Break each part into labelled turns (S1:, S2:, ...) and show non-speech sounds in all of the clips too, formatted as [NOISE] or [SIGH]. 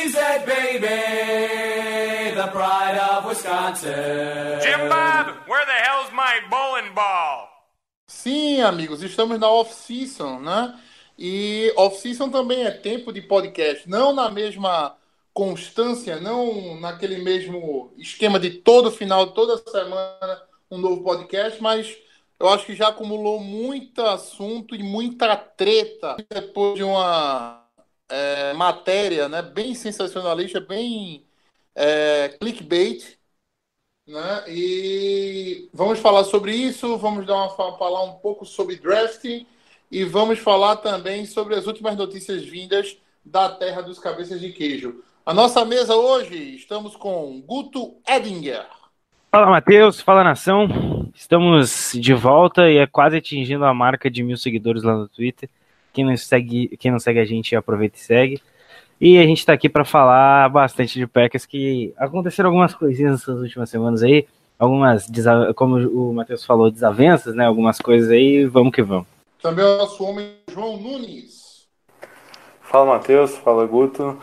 S1: A cheesehead baby, the pride of Wisconsin.
S2: Jim Bob, where the hell's my bowling ball?
S3: Sim, amigos, estamos na off-season, né? E off-season também é tempo de podcast, não na mesma constância, não naquele mesmo esquema de todo final, toda semana, um novo podcast, mas eu acho que já acumulou muito assunto e muita treta depois de uma é, matéria né, bem sensacionalista, bem é, clickbait, né? E vamos falar sobre isso, vamos dar uma, falar um pouco sobre drafting e vamos falar também sobre as últimas notícias vindas da terra dos cabeças de queijo. A nossa mesa hoje estamos com Guto Edinger.
S4: Fala Matheus, fala nação. Estamos de volta e é quase atingindo a marca de mil seguidores lá no Twitter. Quem não segue, quem não segue a gente, aproveita e segue. E a gente está aqui para falar bastante de Packers, que aconteceram algumas coisinhas nessas últimas semanas aí, algumas, como o Matheus falou, desavenças, né? Algumas coisas aí, vamos que vamos.
S3: Também o nosso homem João Nunes.
S5: Fala Matheus, fala Guto.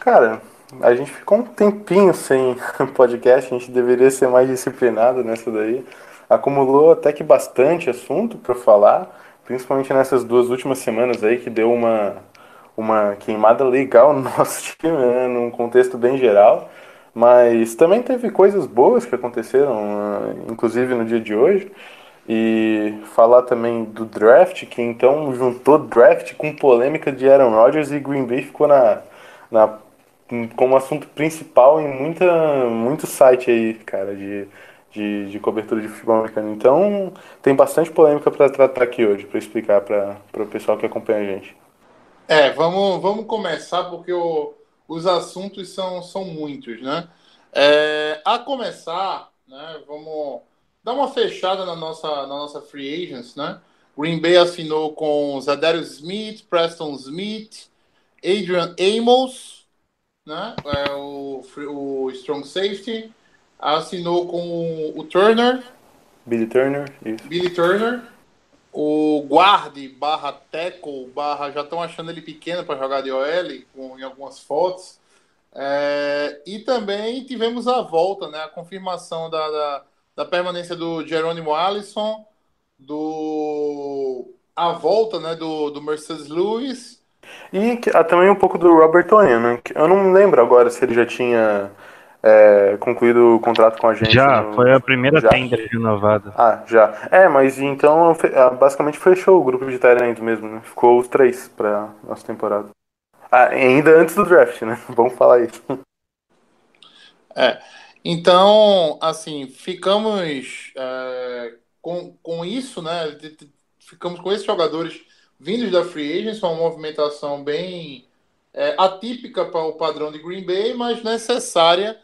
S5: Cara, a gente ficou um tempinho sem [LAUGHS] podcast, a gente deveria ser mais disciplinado nessa daí. Acumulou até que bastante assunto para falar, principalmente nessas duas últimas semanas aí que deu uma, uma queimada legal no [LAUGHS] nosso time, né, num contexto bem geral. Mas também teve coisas boas que aconteceram, ah, inclusive no dia de hoje. E falar também do draft, que então juntou draft com polêmica de Aaron Rodgers e Green Bay ficou na, na, como assunto principal em muita, muito site aí, cara, de, de, de cobertura de futebol americano. Então tem bastante polêmica para tratar aqui hoje, para explicar para o pessoal que acompanha a gente.
S3: É, vamos, vamos começar porque o- os assuntos são, são muitos, né? É, a começar, né, vamos dar uma fechada na nossa, na nossa free agents, né? Green Bay assinou com Zadarius Smith, Preston Smith, Adrian Amos, né? É, o, o Strong Safety, assinou com o Turner,
S5: Billy Turner, isso.
S3: Billy Turner, o guarde barra tackle barra já estão achando ele pequeno para jogar de OL com, em algumas fotos. É, e também tivemos a volta, né, a confirmação da, da, da permanência do Jerônimo Allison, do a volta né, do, do Mercedes Lewis.
S5: E ah, também um pouco do Robert Tonyan, né? Eu não lembro agora se ele já tinha é, concluído o contrato com a gente.
S4: Já,
S5: no-
S4: foi a primeira
S5: Já?
S4: tender renovada.
S5: Ah, já. É, mas então ah, basicamente fechou o grupo de Tyrant mesmo, né? Ficou os três pra nossa temporada. Ah, ainda antes do draft, né? [LAUGHS] Vamos falar isso.
S3: É. Então, assim, ficamos é, com, com isso, né? Ficamos com esses jogadores vindos da Free Agents, uma movimentação bem é, atípica para o padrão de Green Bay, mas necessária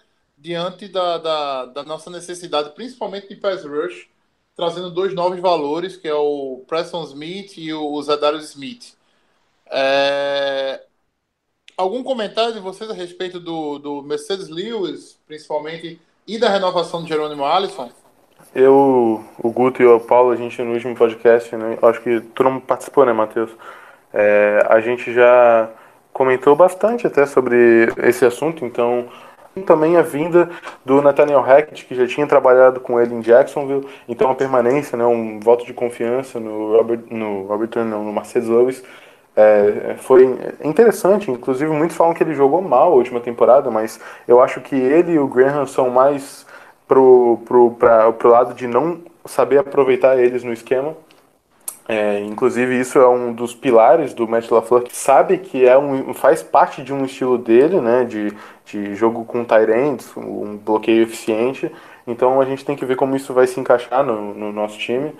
S3: diante da, da, da nossa necessidade, principalmente de pass rush, trazendo dois novos valores, que é o Preston Smith e o Zadarius Smith. É, algum comentário de vocês a respeito do, do Mercedes Lewis, principalmente, e da renovação do Jerônimo Allison?
S5: Eu, o Guto e o Paulo, a gente no último podcast, né? Acho que tu não participou, né, Matheus? É, a gente já comentou bastante até sobre esse assunto, então também a vinda do Nathaniel Hackett, que já tinha trabalhado com ele em Jacksonville, então a permanência, né, um voto de confiança no Robert, no Robert não, no Mercedes Lewis, é, foi interessante. Inclusive, muitos falam que ele jogou mal a última temporada, mas eu acho que ele e o Graham são mais pro, pro, pra, pro lado de não saber aproveitar eles no esquema. É, inclusive, isso é um dos pilares do Matt LaFleur, que sabe que é um, faz parte de um estilo dele, né, de, de jogo com ends, um bloqueio eficiente. Então, a gente tem que ver como isso vai se encaixar no, no nosso time.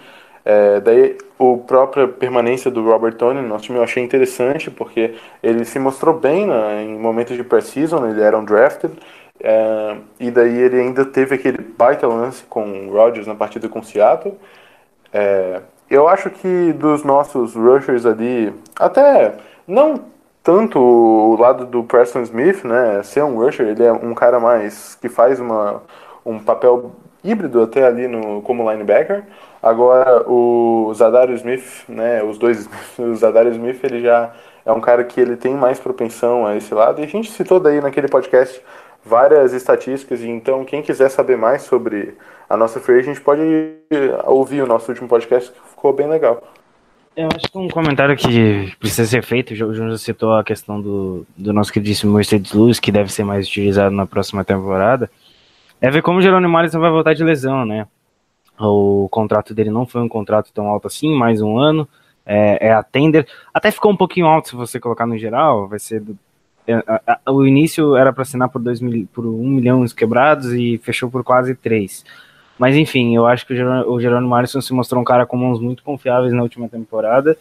S5: É, daí, o própria permanência do Robert Tony no nosso time eu achei interessante, porque ele se mostrou bem né, em momentos de pré-season, ele era um drafted, é, e daí ele ainda teve aquele baita lance com o Rodgers na partida com o Seattle. É, eu acho que dos nossos rushers ali, até não tanto o lado do Preston Smith, né, ser um rusher, ele é um cara mais que faz uma, um papel híbrido até ali no, como linebacker. Agora o Zadario Smith, né, os dois, [LAUGHS] o Zadario Smith, ele já é um cara que ele tem mais propensão a esse lado. E a gente citou daí naquele podcast várias estatísticas, e então quem quiser saber mais sobre a nossa free agent pode ouvir o nosso último podcast que ficou bem legal.
S4: Eu acho que um comentário que precisa ser feito, o João citou a questão do, do nosso queridíssimo Mercedes Lewis, que deve ser mais utilizado na próxima temporada, é ver como o Jerônimo Alisson vai voltar de lesão, né? O contrato dele não foi um contrato tão alto assim, mais um ano, é, é a tender, até ficou um pouquinho alto se você colocar no geral, vai ser o início era para assinar por, dois mil, por um milhão quebrados e fechou por quase três. Mas enfim, eu acho que o Jerônimo Alisson se mostrou um cara com mãos muito confiáveis na última temporada.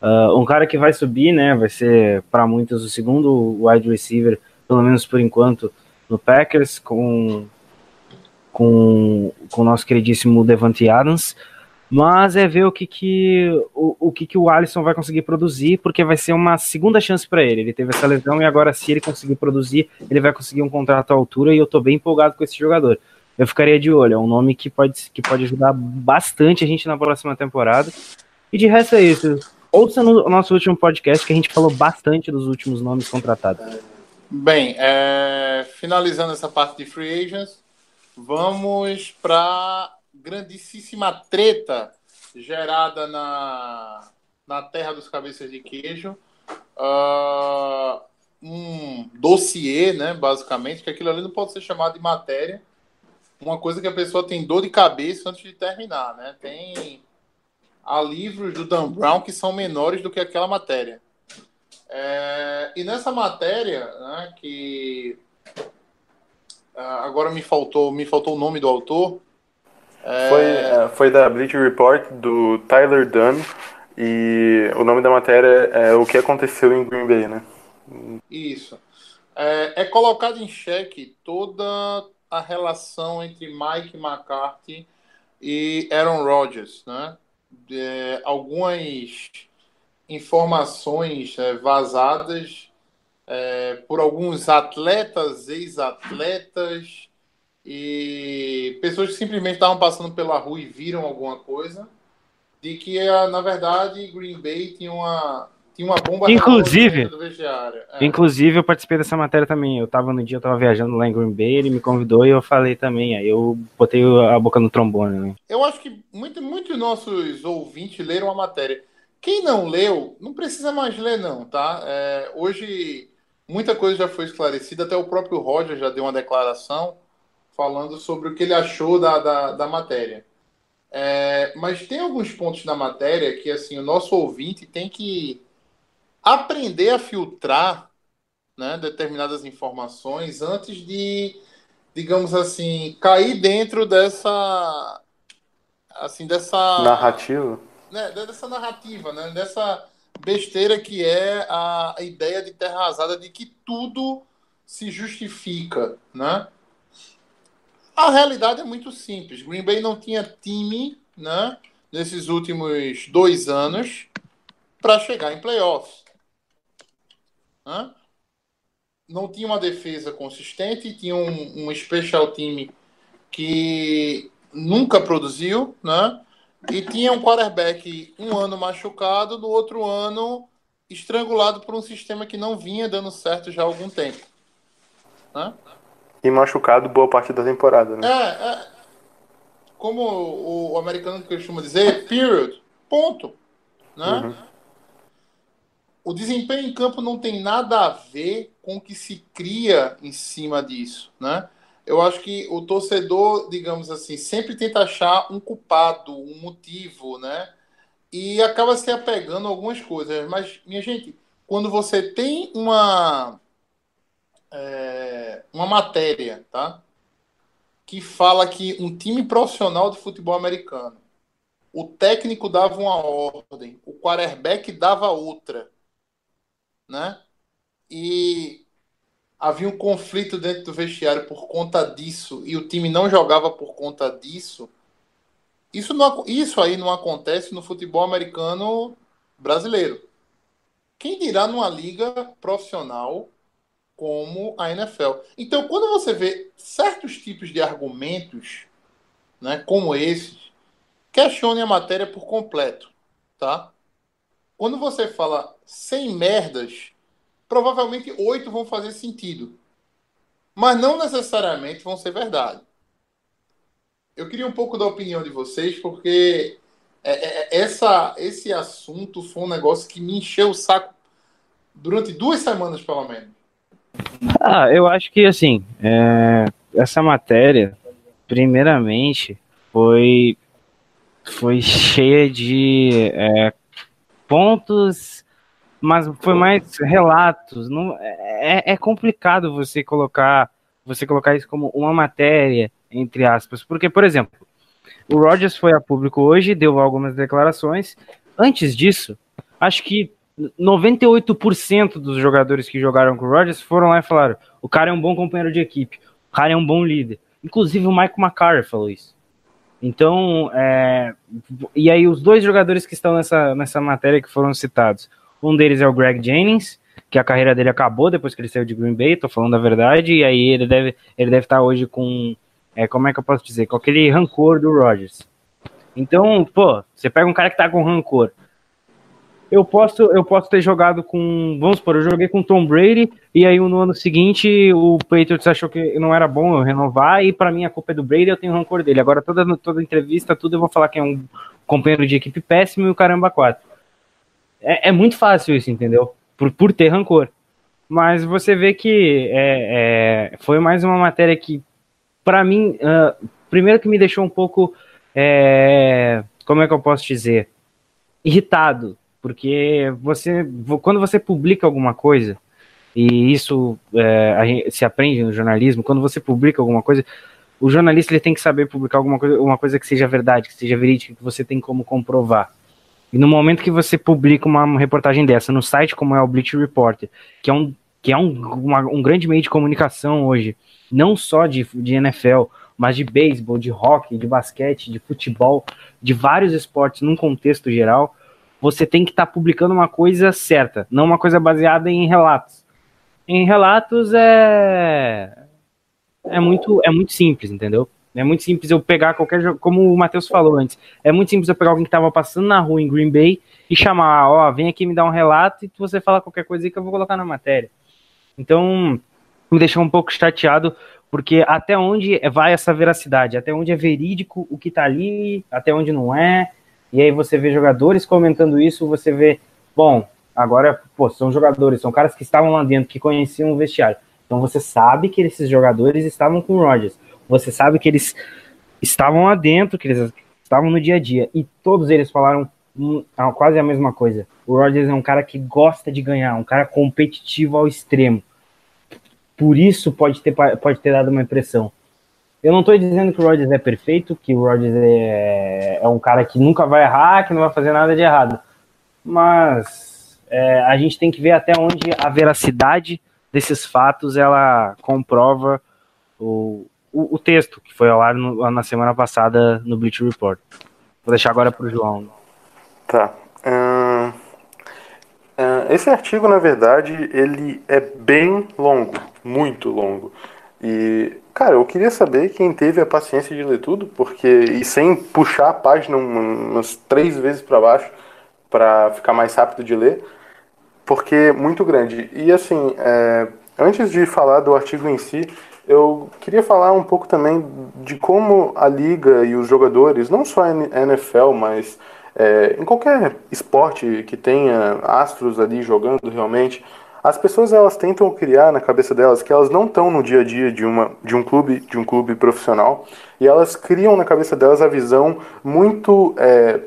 S4: Uh, um cara que vai subir, né? Vai ser para muitos o segundo wide receiver, pelo menos por enquanto, no Packers, com com, com o nosso queridíssimo Devante Adams mas é ver o que que o, o que que o Alisson vai conseguir produzir, porque vai ser uma segunda chance para ele. Ele teve essa lesão e agora se ele conseguir produzir, ele vai conseguir um contrato à altura e eu tô bem empolgado com esse jogador. Eu ficaria de olho, é um nome que pode, que pode ajudar bastante a gente na próxima temporada. E de resto é isso. Ouça no nosso último podcast que a gente falou bastante dos últimos nomes contratados.
S3: Bem, é, finalizando essa parte de free agents, vamos para grandíssima treta gerada na, na terra dos cabeças de queijo. Uh, um dossiê, né, basicamente, que aquilo ali não pode ser chamado de matéria. Uma coisa que a pessoa tem dor de cabeça antes de terminar, né? Tem há livros do Dan Brown que são menores do que aquela matéria. É, e nessa matéria, né, que uh, agora me faltou, me faltou o nome do autor.
S5: Foi, é, foi da Bleacher Report do Tyler Dunn e o nome da matéria é O que aconteceu em Green Bay, né?
S3: Isso. É, é colocado em xeque toda a relação entre Mike McCarthy e Aaron Rodgers, né? De, algumas informações é, vazadas é, por alguns atletas, ex-atletas, e pessoas que simplesmente estavam passando pela rua e viram alguma coisa, de que na verdade Green Bay tinha uma tinha uma bomba
S4: inclusive
S3: do vestiário.
S4: É. Inclusive eu participei dessa matéria também. Eu tava no dia, eu tava viajando lá em Green Bay, ele me convidou e eu falei também. Aí eu botei a boca no trombone. Né?
S3: Eu acho que muitos muito nossos ouvintes leram a matéria. Quem não leu, não precisa mais ler, não, tá? É, hoje muita coisa já foi esclarecida, até o próprio Roger já deu uma declaração falando sobre o que ele achou da, da, da matéria. É, mas tem alguns pontos na matéria que assim o nosso ouvinte tem que aprender a filtrar né, determinadas informações antes de, digamos assim, cair dentro dessa assim dessa
S5: narrativa,
S3: né, dessa narrativa, né, dessa besteira que é a ideia de terra arrasada de que tudo se justifica, né? A realidade é muito simples. Green Bay não tinha time, né, nesses últimos dois anos para chegar em playoffs. Né? Não tinha uma defesa consistente, tinha um, um special time que nunca produziu, né? E tinha um quarterback um ano machucado, no outro ano estrangulado por um sistema que não vinha dando certo já há algum tempo. Né?
S5: E machucado boa parte da temporada, né?
S3: É, é. Como o, o americano costuma dizer, period. Ponto. Né? Uhum. O desempenho em campo não tem nada a ver com o que se cria em cima disso, né? Eu acho que o torcedor, digamos assim, sempre tenta achar um culpado, um motivo, né? E acaba se apegando a algumas coisas. Mas, minha gente, quando você tem uma é, uma matéria, tá? Que fala que um time profissional de futebol americano, o técnico dava uma ordem, o quarterback dava outra, né? E havia um conflito dentro do vestiário por conta disso e o time não jogava por conta disso. Isso, não, isso aí não acontece no futebol americano brasileiro. Quem dirá numa liga profissional como a NFL? Então, quando você vê certos tipos de argumentos, né, como esses, questione a matéria por completo, tá? Quando você fala sem merdas, provavelmente oito vão fazer sentido, mas não necessariamente vão ser verdade. Eu queria um pouco da opinião de vocês, porque é, é, é, essa, esse assunto foi um negócio que me encheu o saco durante duas semanas, pelo menos.
S4: Ah, eu acho que assim, é, essa matéria, primeiramente, foi foi cheia de é, pontos, mas foi mais relatos. Não, é, é complicado você colocar você colocar isso como uma matéria entre aspas. Porque, por exemplo, o Rogers foi a público hoje, deu algumas declarações. Antes disso, acho que 98% dos jogadores que jogaram com o Rogers foram lá e falaram: o cara é um bom companheiro de equipe, o cara é um bom líder. Inclusive o Michael McCarr falou isso. Então, é... e aí os dois jogadores que estão nessa, nessa matéria que foram citados, um deles é o Greg Jennings, que a carreira dele acabou depois que ele saiu de Green Bay, tô falando a verdade, e aí ele deve, ele deve estar hoje com é, como é que eu posso dizer, com aquele rancor do Rodgers. Então, pô, você pega um cara que tá com rancor. Eu posso, eu posso ter jogado com, vamos supor, eu joguei com Tom Brady e aí no ano seguinte o Patriots achou que não era bom eu renovar e para mim a culpa é do Brady, eu tenho rancor dele. Agora toda toda entrevista, tudo eu vou falar que é um companheiro de equipe péssimo e o caramba quatro. É, é muito fácil isso, entendeu? Por, por ter rancor. Mas você vê que é, é, foi mais uma matéria que para mim, uh, primeiro que me deixou um pouco, é, como é que eu posso dizer, irritado, porque você, quando você publica alguma coisa, e isso é, se aprende no jornalismo, quando você publica alguma coisa, o jornalista ele tem que saber publicar alguma coisa, uma coisa que seja verdade, que seja verídica, que você tem como comprovar. E no momento que você publica uma reportagem dessa no site como é o Bleach Reporter, que é um, que é um, uma, um grande meio de comunicação hoje, não só de, de NFL, mas de beisebol, de hockey, de basquete, de futebol, de vários esportes num contexto geral, você tem que estar tá publicando uma coisa certa, não uma coisa baseada em relatos. Em relatos é é muito é muito simples, entendeu? É muito simples eu pegar qualquer jogo, como o Matheus falou antes, é muito simples eu pegar alguém que estava passando na rua em Green Bay e chamar, ó, vem aqui me dar um relato e você fala qualquer coisa aí que eu vou colocar na matéria. Então, me deixou um pouco chateado, porque até onde vai essa veracidade? Até onde é verídico o que tá ali, até onde não é. E aí você vê jogadores comentando isso, você vê, bom, agora, pô, são jogadores, são caras que estavam lá dentro, que conheciam o vestiário. Então você sabe que esses jogadores estavam com o Rodgers. Você sabe que eles estavam lá dentro, que eles estavam no dia a dia. E todos eles falaram quase a mesma coisa. O Rodgers é um cara que gosta de ganhar, um cara competitivo ao extremo por isso pode ter, pode ter dado uma impressão. Eu não estou dizendo que o Rodgers é perfeito, que o Rodgers é, é, um cara que nunca vai errar, que não vai fazer nada de errado. Mas é, a gente tem que ver até onde a veracidade desses fatos ela comprova o, o, o texto que foi ao ar no, na semana passada no Bleach Report. Vou deixar agora para o João.
S5: Tá. Esse artigo, na verdade, ele é bem longo muito longo. E, cara, eu queria saber quem teve a paciência de ler tudo, porque e sem puxar a página umas três vezes para baixo para ficar mais rápido de ler, porque é muito grande. E assim, é, antes de falar do artigo em si, eu queria falar um pouco também de como a liga e os jogadores, não só a NFL, mas é, em qualquer esporte que tenha astros ali jogando realmente, as pessoas elas tentam criar na cabeça delas que elas não estão no dia a dia de, uma, de um clube de um clube profissional e elas criam na cabeça delas a visão muito é,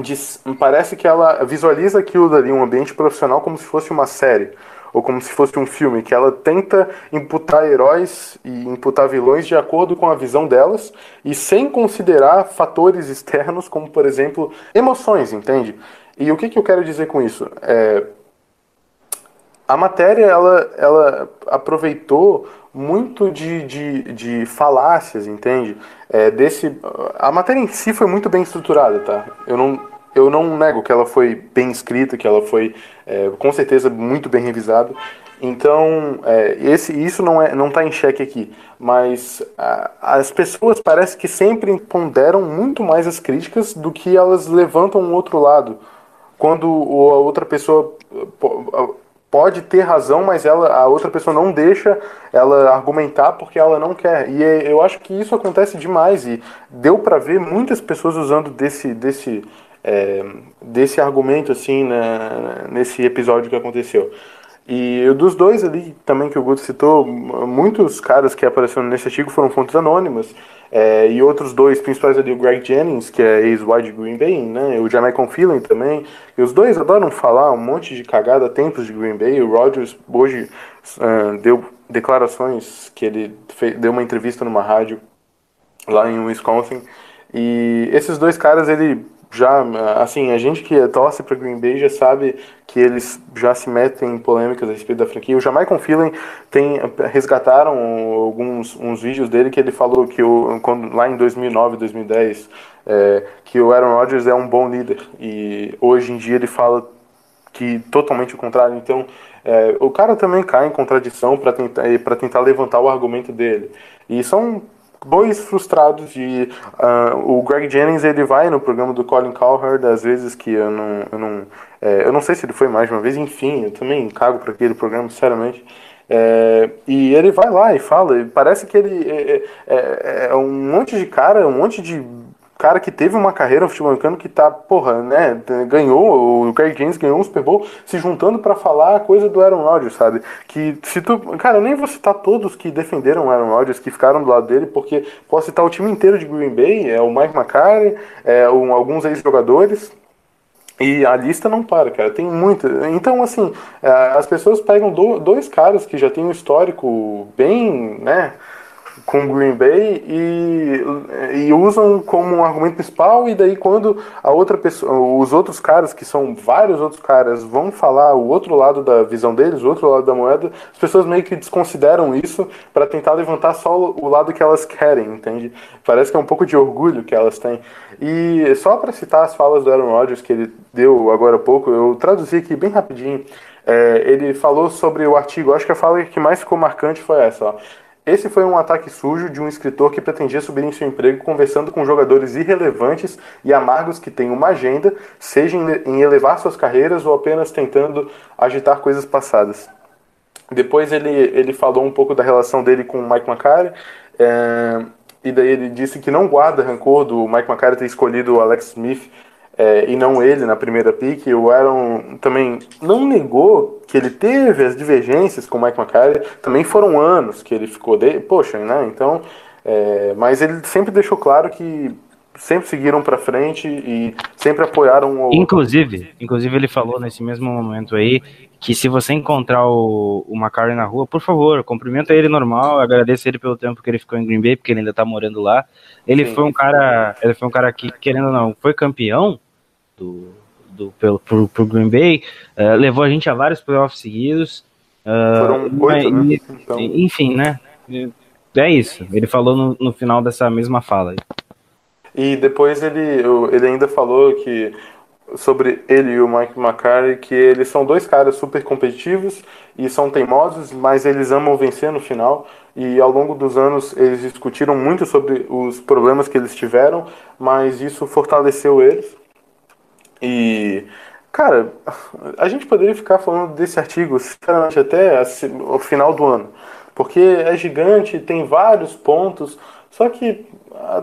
S5: de- parece que ela visualiza aquilo dali, um ambiente profissional, como se fosse uma série. Ou como se fosse um filme, que ela tenta imputar heróis e imputar vilões de acordo com a visão delas e sem considerar fatores externos, como, por exemplo, emoções, entende? E o que, que eu quero dizer com isso? É, a matéria ela, ela aproveitou muito de, de, de falácias, entende? É, desse, a matéria em si foi muito bem estruturada, tá? Eu não, eu não nego que ela foi bem escrita, que ela foi é, com certeza muito bem revisada. Então, é, esse, isso não é, não está em xeque aqui. Mas a, as pessoas parece que sempre ponderam muito mais as críticas do que elas levantam um outro lado quando o- a outra pessoa pode ter razão, mas ela, a outra pessoa não deixa ela argumentar porque ela não quer. E é- eu acho que isso acontece demais e deu pra ver muitas pessoas usando desse desse é, desse argumento assim na- nesse episódio que aconteceu. E dos dois ali também que o Guto citou, muitos caras que apareceram nesse artigo foram fontes anônimas. É, e outros dois principais ali, o Greg Jennings, que é ex-wide de Green Bay, né? O Jamaican Phelan também. E os dois adoram falar um monte de cagada tempos de Green Bay. O Rodgers hoje ah, deu declarações que ele fe- deu uma entrevista numa rádio lá em Wisconsin. E esses dois caras, ele já, assim, a gente que torce para Green Bay já sabe que eles já se metem em polêmicas a respeito da franquia. O Jamaican Phelan tem resgataram alguns uns vídeos dele que ele falou que o, quando, lá em 2009, 2010, é, que o Aaron Rodgers é um bom líder e hoje em dia ele fala que totalmente o contrário. Então, é, o cara também cai em contradição para tentar para tentar levantar o argumento dele. E são dois frustrados e ah, o Greg Jennings ele vai no programa do Colin Cowherd às vezes que eu não eu não é, eu não sei se ele foi mais de uma vez enfim eu também cago para aquele programa sinceramente. É, e ele vai lá e fala e parece que ele é, é- é um monte de cara um monte de cara que teve uma carreira no futebol americano que tá, porra, né, ganhou, o Greg James ganhou um Super Bowl se juntando pra falar a coisa do Aaron Rodgers, sabe? Que se tu, cara, eu nem vou citar todos que defenderam o Aaron Rodgers, que ficaram do lado dele, porque posso citar o time inteiro de Green Bay, é o Mike McCarthy, é alguns ex-jogadores, e a lista não para, cara. Tem muita. Então, assim, é, as pessoas pegam do- dois caras que já têm um histórico bem, né, com Green Bay e, e usam como um argumento principal. E daí, quando a outra pessoa, os outros caras, que são vários outros caras, vão falar o outro lado da visão deles, o outro lado da moeda, as pessoas meio que desconsideram isso para tentar levantar só o lado que elas querem, entende? Parece que é um pouco de orgulho que elas têm. E só para citar as falas do Aaron Rodgers que ele deu agora há pouco, eu traduzi aqui bem rapidinho. É, ele falou sobre o artigo, acho que a fala que mais ficou marcante foi essa, ó. Esse foi um ataque sujo de um escritor que pretendia subir em seu emprego conversando com jogadores irrelevantes e amargos que têm uma agenda, seja em elevar suas carreiras ou apenas tentando agitar coisas passadas. Depois ele, ele falou um pouco da relação dele com o Mike McCarthy, é, e daí ele disse que não guarda rancor do Mike McCarthy ter escolhido o Alex Smith é, e não ele na primeira pick. O Aaron também não negou que ele teve as divergências com o Mike McCarthy. Também foram anos que ele ficou de... Poxa, né? Então, é, mas ele sempre deixou claro que sempre seguiram pra frente e sempre apoiaram o
S4: Inclusive, inclusive ele falou nesse mesmo momento aí que se você encontrar o, o Macari na rua, por favor, cumprimenta ele normal, agradeça ele pelo tempo que ele ficou em Green Bay, porque ele ainda tá morando lá. Ele
S5: Sim.
S4: foi um cara, ele foi um cara que, querendo ou não, foi campeão do, do pelo pro, pro Green Bay, eh, levou a gente a vários playoffs seguidos. eh,
S5: Foram oito, né? Então-
S4: Enfim, né? É isso. Ele falou no, no final dessa mesma fala.
S5: E depois ele, ele ainda falou que sobre ele e o Mike McCarthy que eles são dois caras super competitivos e são teimosos, mas eles amam vencer no final. E ao longo dos anos eles discutiram muito sobre os problemas que eles tiveram, mas isso fortaleceu eles. E, cara, a gente poderia ficar falando desse artigo, sinceramente, até assim, o final do ano. Porque é gigante, tem vários pontos. Só que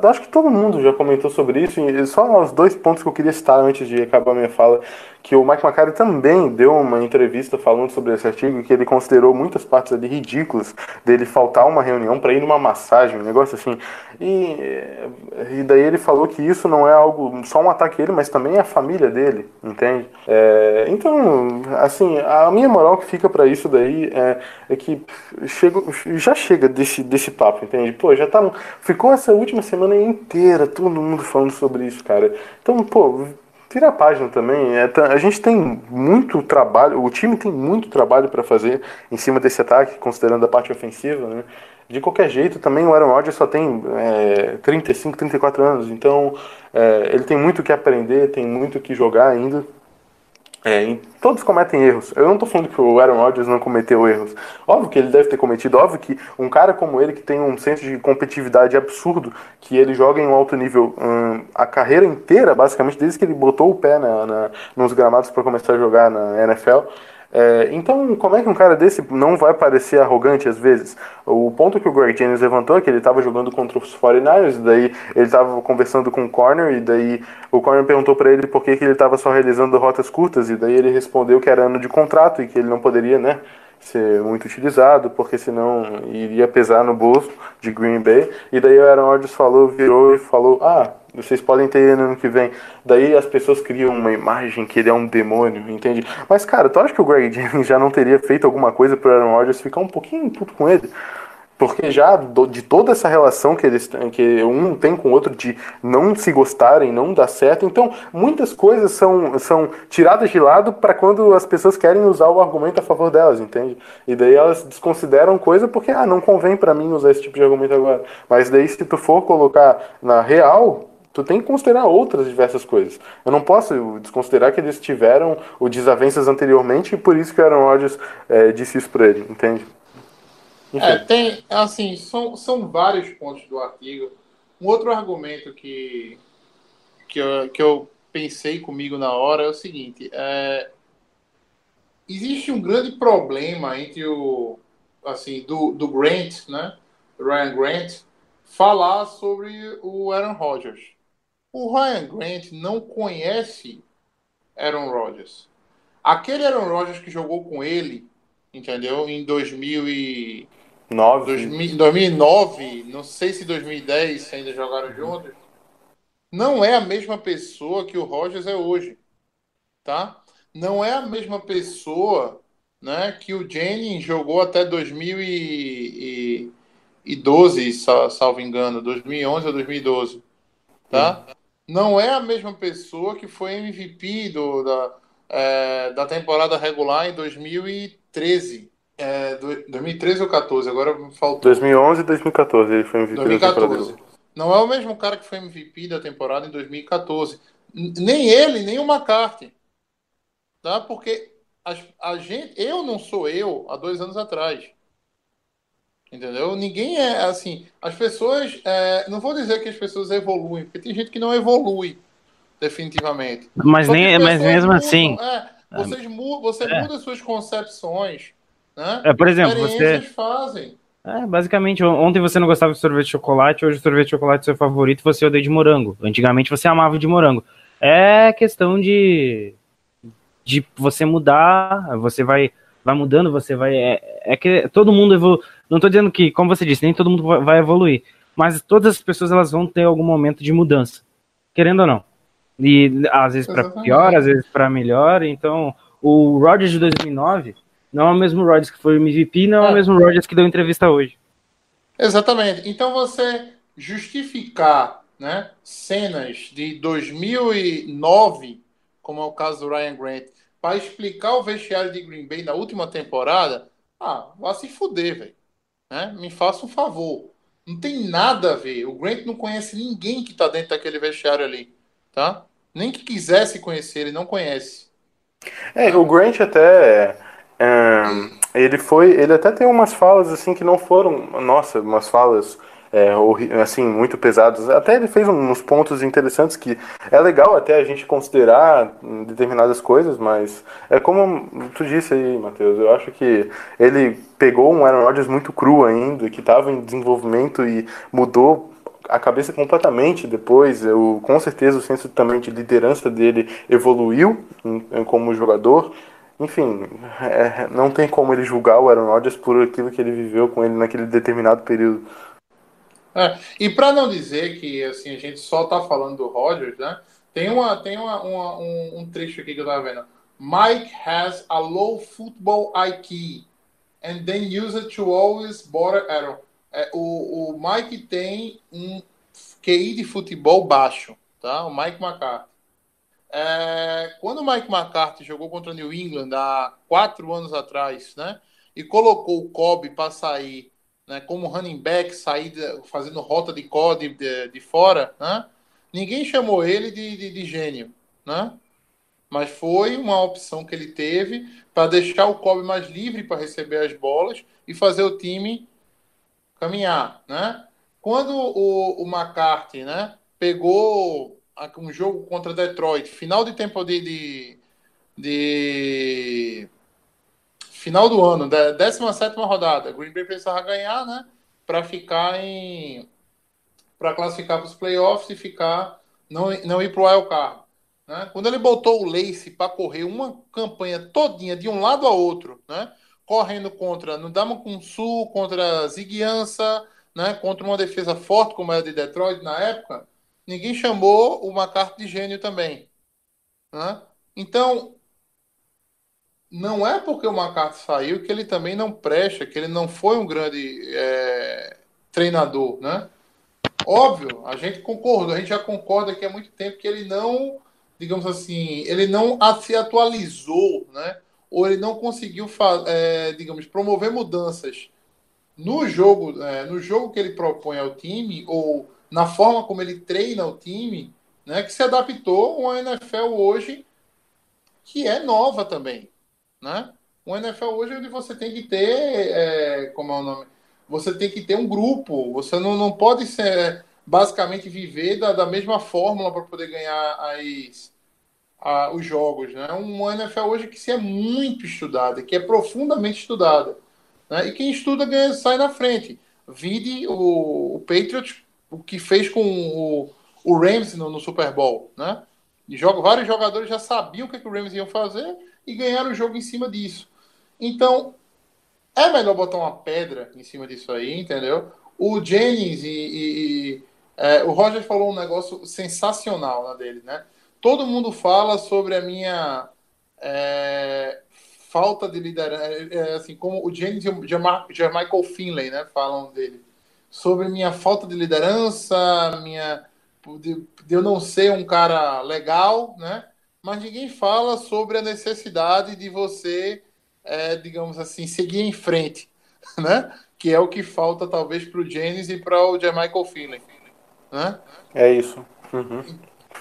S5: eu acho que todo mundo já comentou sobre isso, e só os dois pontos que eu queria citar antes de acabar minha fala, que o Mike McCarthy também deu uma entrevista falando sobre esse artigo, que ele considerou muitas partes ali ridículas, dele faltar uma reunião para ir numa massagem, um negócio assim, e, e daí ele falou que isso não é algo, só um ataque a ele, mas também a família dele, entende? É, então, assim, a minha moral que fica para isso daí é, é que chego, já chega desse, desse papo, entende? Pô, já tá, ficou essa última semana inteira todo mundo falando sobre isso, cara. Então, pô, Vira a página também. É, a gente tem muito trabalho, o time tem muito trabalho para fazer em cima desse ataque, considerando a parte ofensiva. Né? De qualquer jeito, também o Aaron Rodgers só tem é, 35, 34 anos, então é, ele tem muito que aprender, tem muito que jogar ainda. É, todos cometem erros. Eu não estou falando que o Aaron Rodgers não cometeu erros. Óbvio que ele deve ter cometido. Óbvio que um cara como ele, que tem um senso de competitividade absurdo, que ele joga em um alto nível hum, a carreira inteira, basicamente, desde que ele botou o pé na, na nos gramados para começar a jogar na NFL, é, então, como é que um cara desse não vai parecer arrogante às vezes? O ponto que o Greg Jennings levantou é que ele estava jogando contra os 49ers, e daí ele estava conversando com o corner, e daí o corner perguntou para ele por que, que ele estava só realizando rotas curtas, e daí ele respondeu que era ano de contrato e que ele não poderia, né? ser muito utilizado, porque senão iria pesar no bolso de Green Bay. E daí o Aaron Rodgers falou, virou e falou: Ah, vocês podem ter no ano que vem. Daí as pessoas criam uma imagem que ele é um demônio, entende? Mas, cara, tu acha que o Greg [LAUGHS] Jennings já não teria feito alguma coisa para Aaron Rodgers ficar um pouquinho puto com ele? Porque já de toda essa relação que eles que um tem com o outro de não se gostarem, não dar certo, então muitas coisas são, são tiradas de lado para quando as pessoas querem usar o argumento a favor delas, entende? E daí elas desconsideram coisa porque ah, não convém para mim usar esse tipo de argumento agora. Mas daí se tu for colocar na real, tu tem que considerar outras diversas coisas. Eu não posso desconsiderar que eles tiveram o desavenças anteriormente e por isso que o Aaron Rodgers é, disse isso para ele, entende?
S3: É, tem, assim, são, são vários pontos do artigo. Um outro argumento que, que, eu, que eu pensei comigo na hora é o seguinte: é, existe um grande problema entre o, assim, do, do Grant, né, Ryan Grant, falar sobre o Aaron Rodgers. O Ryan Grant não conhece Aaron Rodgers. Aquele Aaron Rodgers que jogou com ele, entendeu? Em 2000 e
S5: 2009.
S3: 2009, não sei se 2010 ainda jogaram juntos. Não é a mesma pessoa que o Rogers é hoje, tá? Não é a mesma pessoa, né, que o Jennings jogou até 2012, salvo engano, 2011 ou 2012, tá? Hum. Não é a mesma pessoa que foi MVP do, da, é, da temporada regular em 2013. É, 2013 ou 14, agora faltou.
S5: 2011 e 2014 ele foi MVP 2014.
S3: Não é o mesmo cara que foi MVP da temporada em 2014. Nem ele, nem o McCarthy. Tá? Porque a, a gente, eu não sou eu há dois anos atrás. Entendeu? Ninguém é assim. As pessoas. É, não vou dizer que as pessoas evoluem, porque tem gente que não evolui, definitivamente.
S4: Mas, nem, mas mesmo mudam, assim.
S3: É, vocês, você é. muda suas concepções né?
S4: É, por exemplo, você.
S3: fazem.
S4: É, basicamente, ontem você não gostava de sorvete de chocolate, hoje o sorvete de chocolate é seu favorito, você odeia de morango. Antigamente você amava de morango. É questão de de você mudar, você vai vai mudando, você vai é, é que todo mundo evolu... não estou dizendo que, como você disse, nem todo mundo vai evoluir, mas todas as pessoas elas vão ter algum momento de mudança, querendo ou não. E às vezes para pior, às vezes para melhor. Então, o Rodgers de 2009 não é o mesmo Rodgers que foi MVP, não é, é o mesmo Rodgers que deu entrevista hoje.
S3: Exatamente. Então você justificar né, cenas de 2009, como é o caso do Ryan Grant, para explicar o vestiário de Green Bay na última temporada, ah, vá se fuder, velho. Né? Me faça um favor. Não tem nada a ver. O Grant não conhece ninguém que está dentro daquele vestiário ali, tá? Nem que quisesse conhecer, ele não conhece.
S5: É, o Grant até um, ele foi, ele até tem umas falas assim que não foram, nossa, umas falas é, assim muito pesadas. Até ele fez uns pontos interessantes que é legal até a gente considerar determinadas coisas, mas é como tu disse aí, Matheus. Eu acho que ele pegou um Aaron Rodgers muito cru ainda, que estava em desenvolvimento e mudou a cabeça completamente depois. Eu, com certeza o senso também de liderança dele evoluiu como jogador. Enfim, é, não tem como ele julgar o Aaron Rodgers por aquilo que ele viveu com ele naquele determinado período.
S3: É, e para não dizer que assim a gente só tá falando do Rodgers, né? Tem uma tem uma, uma, um, um trecho aqui que eu tava vendo. Mike has a low football IQ and then use it to always bother Aaron. É, o, o Mike tem um QI de futebol baixo, tá? O Mike McCarthy. É, quando o Mike McCarthy jogou contra o New England há quatro anos atrás, né? E colocou o Kobe para sair, né? Como running back, sair fazendo rota de Kobe de, de fora, né? Ninguém chamou ele de, de, de gênio, né? Mas foi uma opção que ele teve para deixar o Kobe mais livre para receber as bolas e fazer o time caminhar, né? Quando o, o McCarthy, né, pegou um jogo contra Detroit, final de tempo de, de, de final do ano, da 17 rodada, Green Bay precisava ganhar, né, para ficar em para classificar para os playoffs e ficar não não ir para o wild card. Né? Quando ele botou o Lace para correr uma campanha todinha de um lado a outro, né? correndo contra com Sul, contra Ziguiança, né, contra uma defesa forte como era de Detroit na época, ninguém chamou o McCarthy de gênio também. Né? Então, não é porque o McCarthy saiu que ele também não presta, que ele não foi um grande é, treinador. Né? Óbvio, a gente concorda, a gente já concorda que há muito tempo que ele não, digamos assim, ele não se atualizou, né? ou ele não conseguiu, é, digamos, promover mudanças no jogo, é, no jogo que ele propõe ao time, ou na forma como ele treina o time, né, que se adaptou a uma NFL hoje que é nova também. Né? Uma NFL hoje onde você tem que ter, é, como é o nome? Você tem que ter um grupo, você não, não pode ser basicamente viver da, da mesma fórmula para poder ganhar as, a, os jogos. Né? Uma NFL hoje que se é muito estudada, que é profundamente estudada. Né? E quem estuda ganha, sai na frente. Vide o, o Patriots, o que fez com o, o Rams no, no Super Bowl. Né? E joga, vários jogadores já sabiam o que, que o Rams iam fazer e ganharam o jogo em cima disso. Então, é melhor botar uma pedra em cima disso aí, entendeu? O Jennings e, e, e é, o Roger falou um negócio sensacional na dele, né? todo mundo fala sobre a minha é, falta de liderança, é, é, assim como o James e o Michael Finlay, né, falam dele, sobre minha falta de liderança, minha de, de, eu não ser um cara legal, né? Mas ninguém fala sobre a necessidade de você, é, digamos assim, seguir em frente, [LAUGHS] né? Que é o que falta talvez para o James e para o Michael Finlay, né?
S5: É isso. Uhum.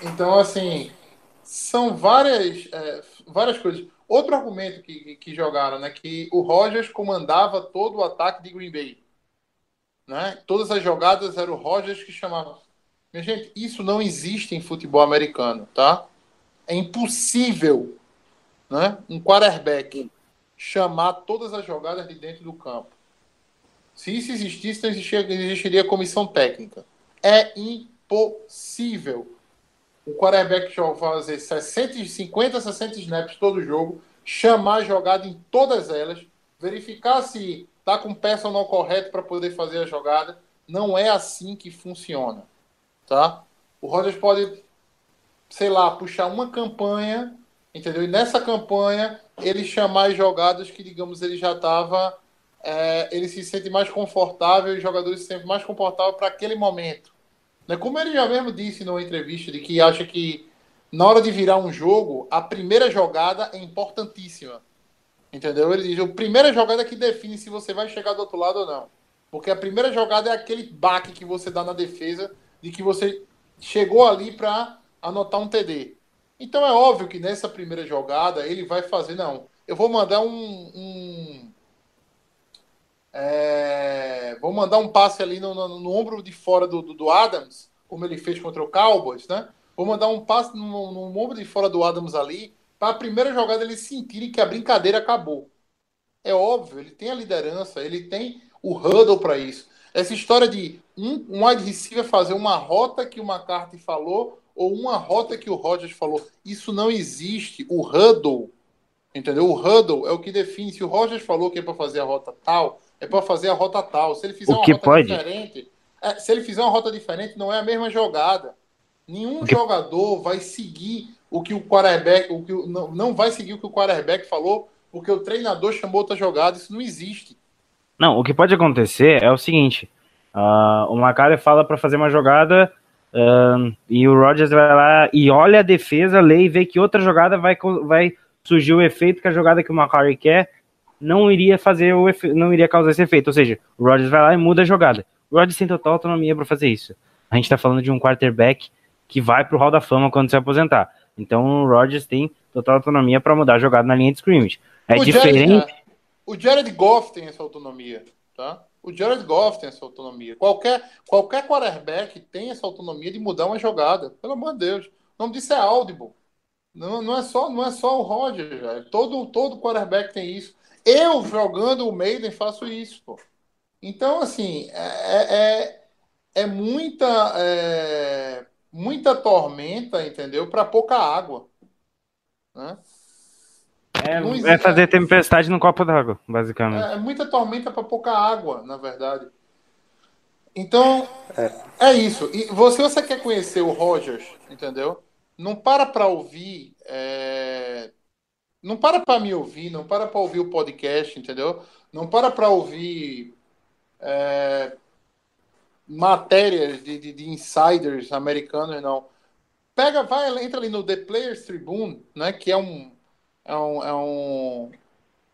S3: Então, assim, são várias, é, várias coisas. Outro argumento que, que jogaram, né? Que o Rogers comandava todo o ataque de Green Bay. Né? Todas as jogadas eram o Rogers que chamava. Minha gente, isso não existe em futebol americano, tá? É impossível né? um quarterback chamar todas as jogadas de dentro do campo. Se isso existisse, não existiria, comissão técnica. É impossível o quarterback fazer 60, 50, 60 snaps todo jogo, chamar a jogada em todas elas, verificar se tá com o personal correto para poder fazer a jogada. Não é assim que funciona, tá? O Rodgers pode, sei lá, puxar uma campanha, entendeu? E nessa campanha ele chamar as jogadas que, digamos, ele já estava, é, ele se sente mais confortável, os jogadores se sentem mais confortáveis para aquele momento. Né? Como ele já mesmo disse numa entrevista, de que acha que na hora de virar um jogo, a primeira jogada é importantíssima. Entendeu? Ele diz, a primeira jogada que define se você vai chegar do outro lado ou não. Porque a primeira jogada é aquele baque que você dá na defesa de que você chegou ali para anotar um TD. Então é óbvio que nessa primeira jogada ele vai fazer, não, eu vou mandar um, um é, vou mandar um passe ali no, no, no ombro de fora do, do, do, Adams, como ele fez contra o Cowboys, né? Vou mandar um passe no, no ombro de fora do Adams ali, para a primeira jogada eles sentirem que a brincadeira acabou. É óbvio, ele tem a liderança, ele tem o huddle para isso. Essa história de um, um wide receiver fazer uma rota que o McCarthy falou ou uma rota que o Rodgers falou, isso não existe. O huddle, entendeu? O huddle é o que define. Se o Rodgers falou que é para fazer a rota tal, é para fazer a rota tal. Se ele fizer
S4: O
S3: uma
S4: que
S3: rota
S4: pode?
S3: diferente, é, se ele fizer uma rota diferente, não é a mesma jogada. Nenhum
S4: que-
S3: jogador vai seguir o que o quarterback, o que o- não, não vai seguir o que o quarterback falou, porque o treinador chamou outra jogada. Isso não existe.
S4: Não, o que pode acontecer é o seguinte: ah, o Macari fala para fazer uma jogada ahn, e o Rodgers vai lá e olha a defesa, lê e vê que outra jogada vai, vai surgir o efeito que a jogada que o Macari quer não iria fazer o efe- não iria causar esse efeito. Ou seja, o Rodgers vai lá e muda a jogada. O Rodgers tem total autonomia para fazer isso. A gente tá falando de um quarterback que vai pro Hall da Fama quando se aposentar. Então o Rodgers tem total autonomia para mudar a jogada na linha de scrimmage. É
S3: o
S4: diferente.
S3: Jared, o Jared Goff tem essa autonomia, tá? O Jared Goff tem essa autonomia. Qualquer, qualquer quarterback tem essa autonomia de mudar uma jogada. Pelo amor de Deus. O nome disso é audible. Não, não, é, só, não é só o velho. Todo, todo quarterback tem isso. Eu, jogando o Maiden, faço isso, pô. Então, assim, é, é, é muita, é, muita tormenta, entendeu? Para pouca água. Né?
S4: É, é fazer tempestade no copo d'água, basicamente.
S3: É, é muita tormenta para pouca água, na verdade. Então, é. isso. E você, você quer conhecer o Rogers, entendeu? Não para para ouvir. é, Não para para me ouvir, não para para ouvir o podcast, entendeu? Não para para ouvir é, matérias de, de, de insiders americanos, não. Pega, vai, entra ali no The Players Tribune, né? Que é um, é um, é um,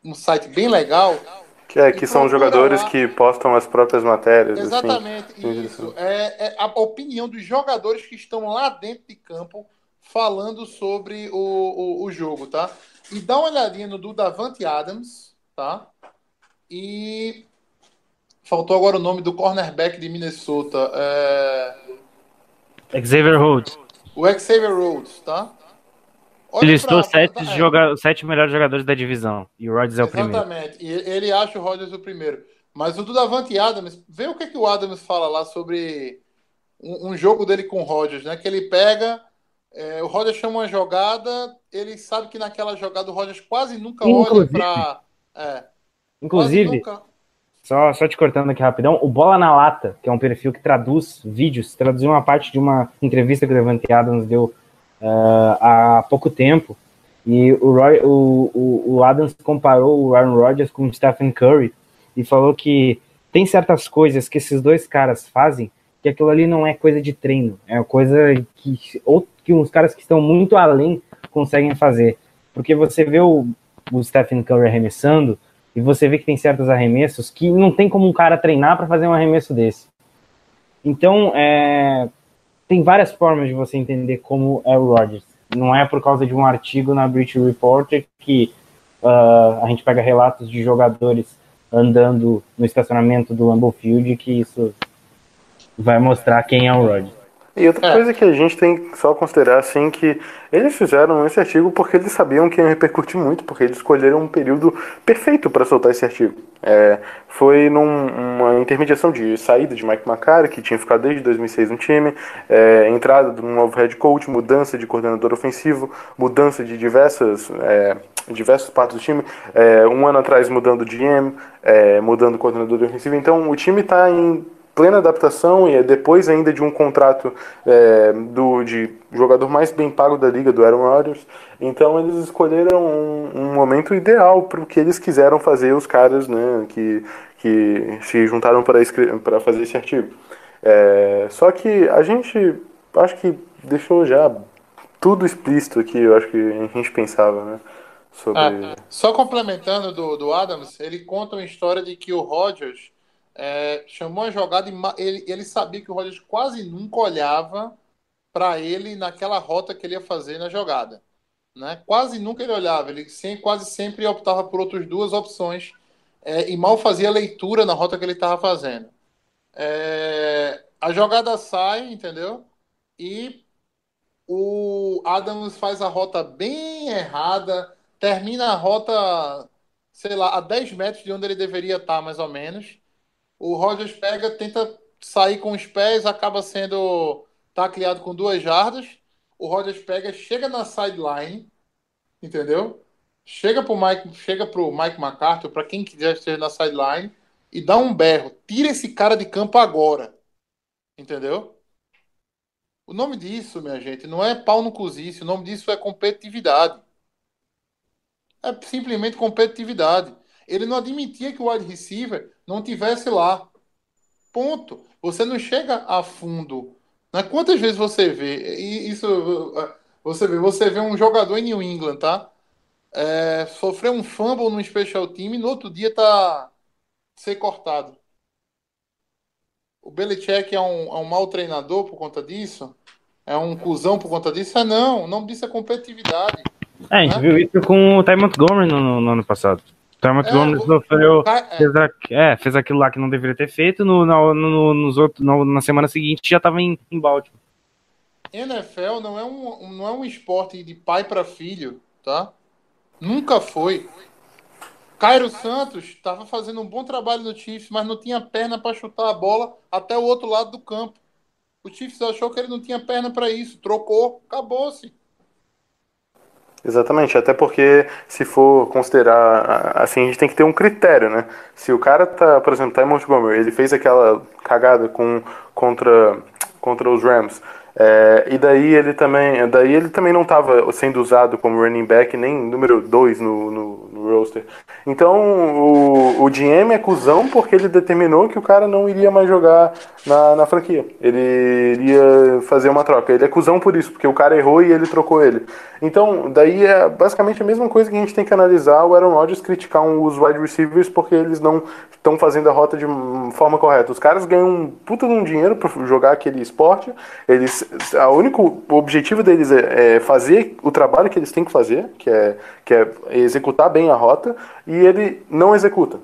S3: um site bem legal.
S5: Que, é, que são jogadores
S3: lá.
S5: que postam as próprias matérias. assim.
S3: Exatamente,
S5: Sim,
S3: isso. É, é a opinião dos jogadores que estão lá dentro de campo falando sobre o, o, o jogo, tá? E dá uma olhadinha no do Davante Adams, tá? E faltou agora o nome do cornerback de Minnesota, é...
S4: Xavier Rhodes.
S3: o Xavier Rhodes, tá? Olha
S4: Ele listou
S3: pra-
S4: sete,
S3: é,
S4: joga... os sete melhores jogadores da divisão. E o Rodgers é o primeiro.
S3: Exatamente. E ele acha o Rodgers o primeiro. Mas o do Davante Adams, vê o que, que o Adams fala lá sobre um, um jogo dele com o Rodgers, né? Que ele pega, é, o Rodgers chama uma jogada, ele sabe que naquela jogada o Rodgers quase nunca olha
S4: Inclusive-
S3: pra. É,
S4: Inclusive,
S3: nunca-
S4: só, só te cortando aqui rapidão, o Bola na Lata, que é um perfil que traduz vídeos, traduziu uma parte de uma entrevista que o Devante Adams deu ah, há pouco tempo. E o, Roy, o, o, o Adams comparou o Aaron Rodgers com o Stephen Curry e falou que tem certas coisas que esses dois caras fazem que aquilo ali não é coisa de treino, é coisa que, ou, que uns caras que estão muito além conseguem fazer. Porque você vê o, o Stephen Curry arremessando e você vê que tem certos arremessos que não tem como um cara treinar para fazer um arremesso desse. Então, é, tem várias formas de você entender como é o Rodgers. Não é por causa de um artigo na British Reporter que ah, a gente pega relatos de jogadores andando no estacionamento do Lambeau Field que isso vai mostrar quem é o Rodgers.
S5: E outra
S3: É.
S5: coisa que a gente tem que só considerar, assim, que eles fizeram esse artigo porque eles sabiam que ia repercutir muito, porque eles escolheram um período perfeito para soltar esse artigo. É, foi numa intermediação de saída de Mike McCarthy, que tinha ficado desde 2006 no time, é, entrada de um novo head coach, mudança de coordenador ofensivo, mudança de diversas, é, diversas partes do time, é, um ano atrás mudando de GM, é, mudando o coordenador ofensivo, então o time está em plena adaptação e é depois ainda de um contrato é, do de jogador mais bem pago da liga, do Aaron Rodgers. Então eles escolheram um, um momento ideal para o que eles quiseram fazer os caras, né, que, que se juntaram para fazer esse artigo. É, só que a gente acho que deixou já tudo explícito aqui, eu acho que a gente pensava, né, sobre
S3: Ah, só complementando do, do Adams, ele conta uma história de que o Rodgers é, chamou a jogada e ele, ele sabia que o Rodgers quase nunca olhava para ele naquela rota que ele ia fazer na jogada. Né? Quase nunca ele olhava, ele sem, quase sempre optava por outras duas opções é, e mal fazia leitura na rota que ele estava fazendo. É, a jogada sai, entendeu? E o Adams faz a rota bem errada, termina a rota, sei lá, a 10 metros de onde ele deveria estar, mais ou menos. O Rogers pega, tenta sair com os pés, acaba sendo tacleado com duas jardas. O Rogers pega, chega na sideline, entendeu? Chega pro Mike, chega pro Mike McCarthy, para quem quiser esteja na sideline, e dá um berro. Tira esse cara de campo agora. Entendeu? O nome disso, minha gente, não é pau no cozice, o nome disso é competitividade. É simplesmente competitividade. Ele não admitia que o wide receiver não tivesse lá. Ponto. Você não chega a fundo. Né? Quantas vezes você vê isso você vê, você vê um jogador em New England, tá? É, sofrer um fumble no special team e no outro dia tá ser cortado. O Belichick é um, é um mau treinador por conta disso? É um cuzão por conta disso? É não, o nome disso é competitividade.
S4: É, a gente
S3: né?
S4: viu isso com o Ty Montgomery no, no, no ano passado. O Ty Montgomery
S3: o-
S4: sofreu,
S3: é.
S4: fez, a- é, fez aquilo lá que não deveria ter feito, no, no- no- nos outros, no- na semana seguinte já tava em, em Baltimore.
S3: NFL não é um, não é um esporte de pai para filho, tá? Nunca foi. Cairo Santos estava fazendo um bom trabalho no Chiefs, mas não tinha perna para chutar a bola até o outro lado do campo. O Chiefs achou que ele não tinha perna para isso, trocou, acabou-se.
S5: Exatamente, até porque se for considerar, assim, a gente tem que ter um critério, né? Se o cara tá, por exemplo, Ty Montgomery, ele fez aquela cagada com, contra, contra os Rams, é, e daí ele também, daí ele também não estava sendo usado como running back, nem número 2 no, no, no roster. Então o, o GM é cuzão porque ele determinou que o cara não iria mais jogar na, na franquia. Ele iria fazer uma troca. Ele é cuzão por isso, porque o cara errou e ele trocou ele. Então, daí é basicamente a mesma coisa que a gente tem que analisar o Aaron Rodgers criticar os wide receivers porque eles não estão fazendo a rota de forma correta. Os caras ganham um puta de um dinheiro para jogar aquele esporte. Eles, a único objetivo deles é, é fazer o trabalho que eles têm que fazer, que é, que é executar bem a rota, e ele não executa.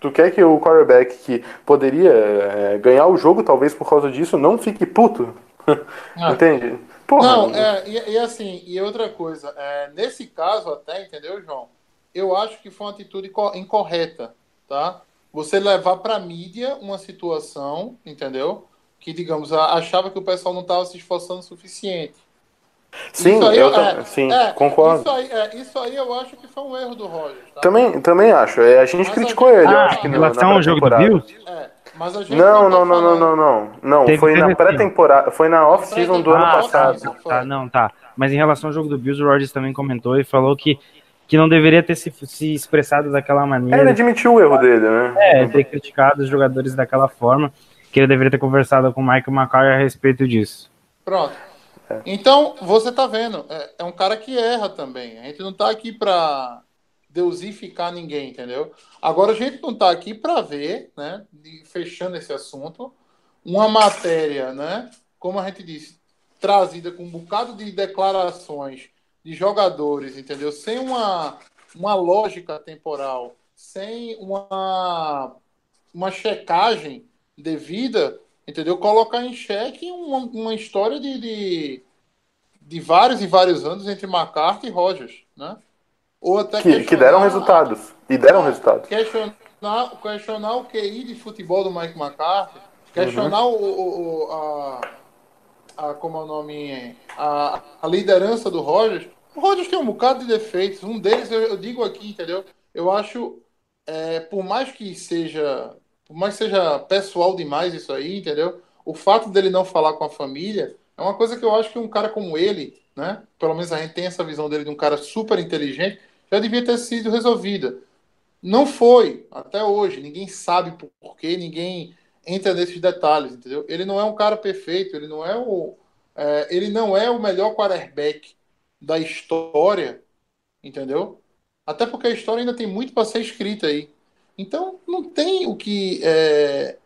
S5: Tu quer que o quarterback que poderia é, ganhar o jogo, talvez por causa disso, não fique puto? [LAUGHS] Entende? Porra,
S3: Não, é, e, e assim, e outra coisa, é, nesse caso até, entendeu, João? Eu acho que foi uma atitude co- incorreta, tá? Você levar para mídia uma situação, entendeu? Que, digamos, achava que o pessoal não estava se esforçando o suficiente.
S5: Sim,
S3: Isso aí,
S5: eu
S3: é,
S5: sim,
S3: é,
S5: concordo.
S3: Isso aí, é, isso aí eu acho que foi um erro do Rogers, tá?
S5: Também, também acho. É, a gente
S3: Mas
S5: criticou
S3: a gente-
S5: ele,
S3: Ah,
S5: acho que
S4: Em relação ao jogo do. Bills,
S3: É, mas a gente
S5: Não,
S3: tá
S5: não, não, não, não, não. Não,
S4: Teve-
S5: foi
S4: teve
S5: na
S4: sim.
S5: pré-temporada, foi na off-season do ano
S3: Ah,
S5: passado.
S3: sim.
S4: Tá, não, tá. Mas em relação ao jogo do Bills, o Rodgers também comentou e falou que, que não deveria ter se, se expressado daquela
S5: É, Ele
S4: maneira.
S5: admitiu o erro dele, né?
S4: É, ter criticado os jogadores daquela forma, que ele deveria ter conversado com o Michael McCarthy a respeito disso.
S3: Pronto. Então, você tá vendo, é, é um cara que erra também. A gente não tá aqui pra deusificar ninguém, entendeu? Agora, a gente não tá aqui pra ver, né, fechando esse assunto, uma matéria, né, como a gente disse, trazida com um bocado de declarações de jogadores, entendeu? Sem uma, uma lógica temporal, sem uma, uma checagem devida, entendeu? Colocar em xeque uma, uma história de, de, de vários e vários anos entre McCarthy e Rogers, né? Ou até
S5: Que, que deram resultados. E deram resultados.
S3: Questionar, questionar o QI de futebol do Mike McCarthy, questionar o, o- o- a, a- como é o nome, a, a liderança do Rogers. O Rogers tem um bocado de defeitos. Um deles eu, eu digo aqui, entendeu? Eu acho, é, por mais que seja, por mais que seja pessoal demais isso aí, entendeu? O fato dele não falar com a família é uma coisa que eu acho que um cara como ele, né? Pelo menos a gente tem essa visão dele de um cara super inteligente, já devia ter sido resolvida. Não foi, até hoje. Ninguém sabe por porquê, ninguém entra nesses detalhes, entendeu? Ele não é um cara perfeito, ele não é o, é, ele não é o melhor quarterback da história, entendeu? Até porque a história ainda tem muito para ser escrita aí. Então, não tem o que é,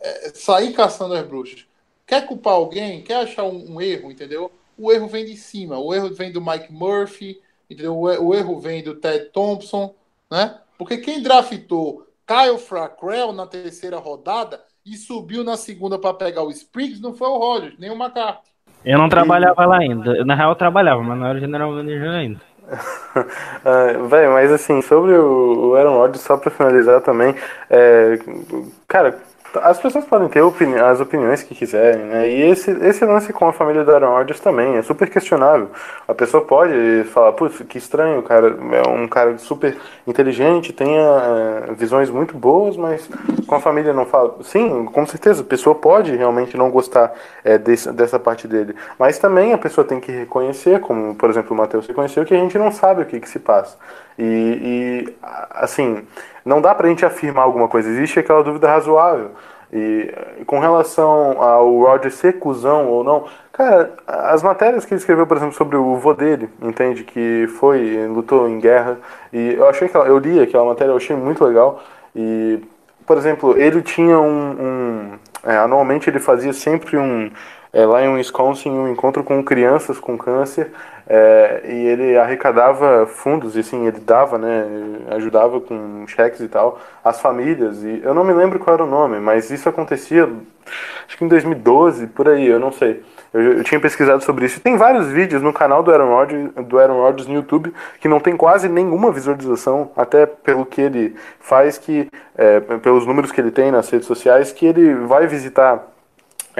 S3: é, sair caçando as bruxas. Quer culpar alguém? Quer achar um, um erro, entendeu? O erro vem de cima. O erro vem do Mike Murphy, entendeu? O, o erro vem do Ted Thompson, né? Porque quem draftou Kyle Fracrell na terceira rodada e subiu na segunda para pegar o Spriggs não foi o Rodgers, nem o McCarthy.
S4: Eu não trabalhava lá ainda. Na real, eu trabalhava, mas não era general manager ainda. [LAUGHS]
S5: Uh, Velho, mas assim, sobre o, o Aaron Rodgers, só pra finalizar também, é, cara, as pessoas podem ter opini as opiniões que quiserem, né? E esse, esse lance com a família do Aaron Rodgers também é super questionável. A pessoa pode falar, putz, que estranho, cara, é um cara super inteligente, tenha é, visões muito boas, mas com a família não fala. Sim, com certeza, a pessoa pode realmente não gostar é, desse, dessa parte dele. Mas também a pessoa tem que reconhecer, como por exemplo o Matheus reconheceu, que a gente não sabe o que, que se passa. E, e assim, não dá pra gente afirmar alguma coisa, existe aquela dúvida razoável. E com relação ao Roger ser cuzão ou não, cara, as matérias que ele escreveu, por exemplo, sobre o vô dele, entende? Que foi, lutou em guerra, e eu achei que eu li aquela matéria, eu achei muito legal. E, por exemplo, ele tinha um. um é, anualmente ele fazia sempre um. É, lá em Wisconsin, um encontro com crianças com câncer é, e ele arrecadava fundos, e sim, ele dava, né, ajudava com cheques e tal, as famílias, e eu não me lembro qual era o nome, mas isso acontecia, acho que em 2012, por aí, eu não sei. Eu, eu tinha pesquisado sobre isso. Tem vários vídeos no canal do Aaron, Rodgers, do Aaron Rodgers no YouTube que não tem quase nenhuma visualização, até pelo que ele faz, que é, pelos números que ele tem nas redes sociais, que ele vai visitar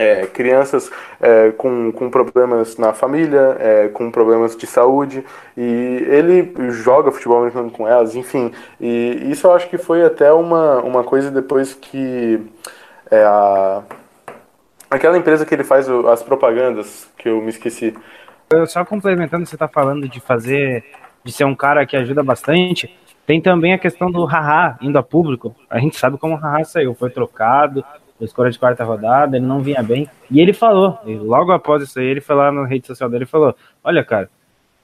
S5: é, crianças é, com, com problemas na família, é, com problemas de saúde, e ele joga futebol americano com elas, enfim. E isso eu acho que foi até uma, uma coisa depois que é, a, aquela empresa que ele faz o, as propagandas, que eu me esqueci.
S4: Só complementando, você está falando de fazer, de ser um cara que ajuda bastante. Tem também a questão do Haha indo a público. A gente sabe como o Haha saiu, foi trocado, escolha de quarta rodada, ele não vinha bem. E ele falou, logo após isso aí, ele foi lá na rede social dele e falou: Olha, cara,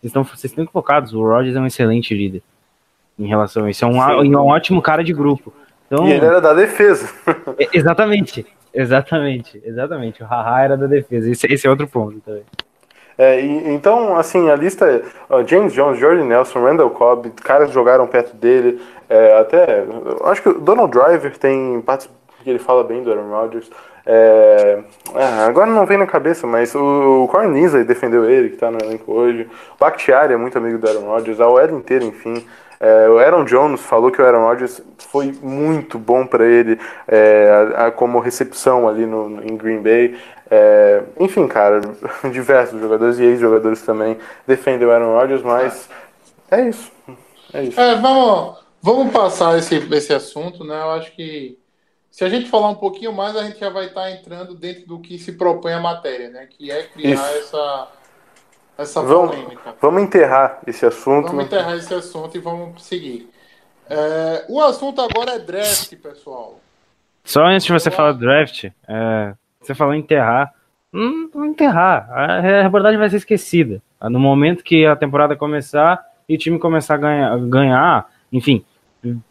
S4: vocês estão, vocês estão equivocados, o Rodgers é um excelente líder em relação a isso. É um, um ótimo cara de grupo. Então,
S5: e ele era da defesa. [LAUGHS]
S4: exatamente, exatamente, exatamente. O Haha era da defesa. Esse, esse é outro ponto também.
S5: É, e, então, assim, a lista é uh, James Jones, Jordan Nelson, Randall Cobb, caras jogaram perto dele, é, até, acho que o Donald Driver tem que ele fala bem do Aaron Rodgers. É, é, agora não vem na cabeça, mas o, Linsley defendeu ele, que tá no elenco hoje. O Bakhtiari é muito amigo do Aaron Rodgers, a OL inteira, enfim. É, o Aaron Jones falou que o Aaron Rodgers foi muito bom para ele é, a, a, como recepção ali no, no em Green Bay. É, enfim, cara, [LAUGHS] diversos jogadores e ex-jogadores também defendem o Aaron Rodgers, mas é isso. É isso.
S3: É, vamos, vamos passar esse, esse assunto, né? Eu acho que se a gente falar um pouquinho mais, a gente já vai estar entrando dentro do que se propõe a matéria, né? Que é criar essa, essa
S5: vamos,
S3: polêmica.
S5: Vamos enterrar esse assunto.
S3: Vamos enterrar esse assunto e vamos seguir. É, o assunto agora é draft, pessoal.
S4: Só antes de você falar draft, é, você falou enterrar. Não, não enterrar. A reportagem vai ser esquecida. No momento que a temporada começar e o time começar a ganhar, ganhar enfim,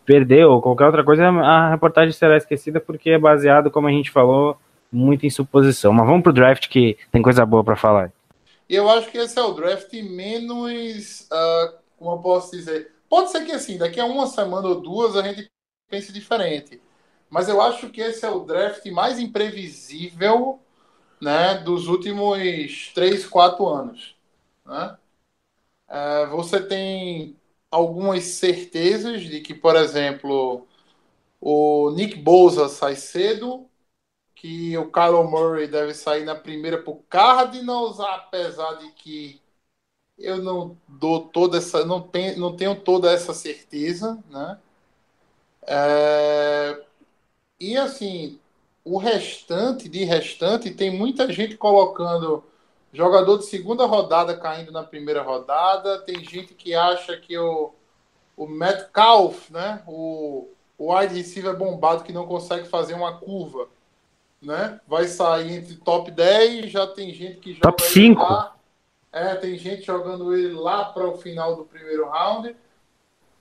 S4: perder ou qualquer outra coisa, a reportagem será esquecida porque é baseado, como a gente falou, muito em suposição. Mas vamos pro draft que tem coisa boa para falar.
S3: Eu acho que esse é o draft menos, uh, como eu posso dizer, pode ser que assim, daqui a uma semana ou duas a gente pense diferente. Mas eu acho que esse é o draft mais imprevisível né, dos últimos 3, 4 anos. Né? Uh, você tem algumas certezas de que, por exemplo, o Nick Bosa sai cedo, que o Kylo Murray deve sair na primeira para o Cardinals, apesar de que eu não dou toda essa, não tenho, não tenho toda essa certeza, né? É, e assim, o restante de restante tem muita gente colocando Jogador de segunda rodada caindo na primeira rodada. Tem gente que acha que o, o Metcalf, né? O, o wide receiver bombado que não consegue fazer uma curva, né? Vai sair entre top 10. Já tem gente que joga.
S4: Top 5. Lá.
S3: É, tem gente jogando ele lá para o final do primeiro round.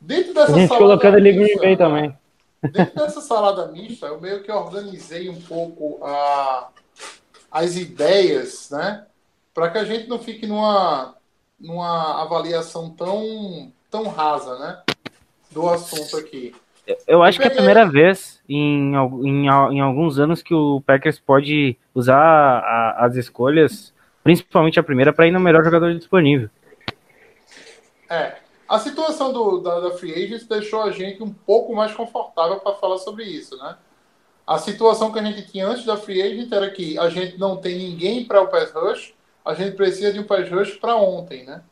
S3: Dentro dessa
S4: a gente colocando ele Bay também.
S3: Dentro dessa salada mista, eu meio que organizei um pouco a, as ideias, né? Para que a gente não fique numa, numa avaliação tão, tão rasa, né? Do assunto aqui.
S4: Eu acho que é a primeira vez em, em, em alguns anos que o Packers pode usar a, as escolhas, principalmente a primeira, para ir no melhor jogador disponível.
S3: É. A situação do, da, da Free Agents deixou a gente um pouco mais confortável para falar sobre isso, né? A situação que a gente tinha antes da Free Agent era que a gente não tem ninguém para o pass rush, a gente precisa de um pass rush para ontem, né?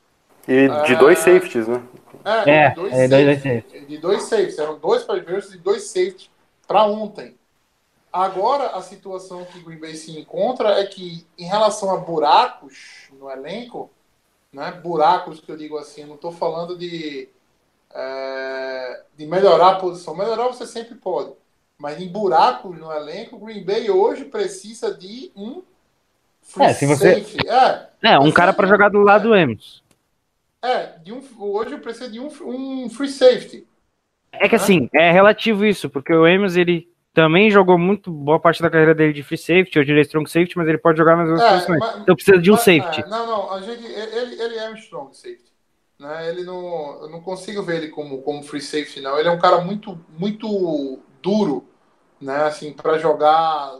S5: E de
S3: Ah.
S5: dois safeties, né?
S4: É,
S3: de dois
S4: é, dois
S3: safeties. De dois safeties. Eram dois pass rushes e dois safeties para ontem. Agora, a situação que o Green Bay se encontra é que, em relação a buracos no elenco, né, buracos que eu digo assim, eu não estou falando de, é, de melhorar a posição. Melhorar você sempre pode. Mas em buracos no elenco, o Green Bay hoje precisa de um free
S4: É, se você-
S3: safety. É,
S4: É, um cara pra jogar do lado do Emerson.
S3: é, de um, hoje precisa de um, um free safety.
S4: É que assim, é relativo isso, porque o Emerson, ele também jogou muito boa parte da carreira dele de free safety, ou de strong safety, mas ele pode jogar nas duas
S3: É,
S4: posições.
S3: mas-
S4: Então precisa de um
S3: Mas,
S4: safety.
S3: é, não, não, a gente, ele, ele é um strong safety. Né? Ele não, eu não consigo ver ele como, como free safety, não. Ele é um cara muito, muito duro, né? Assim, para jogar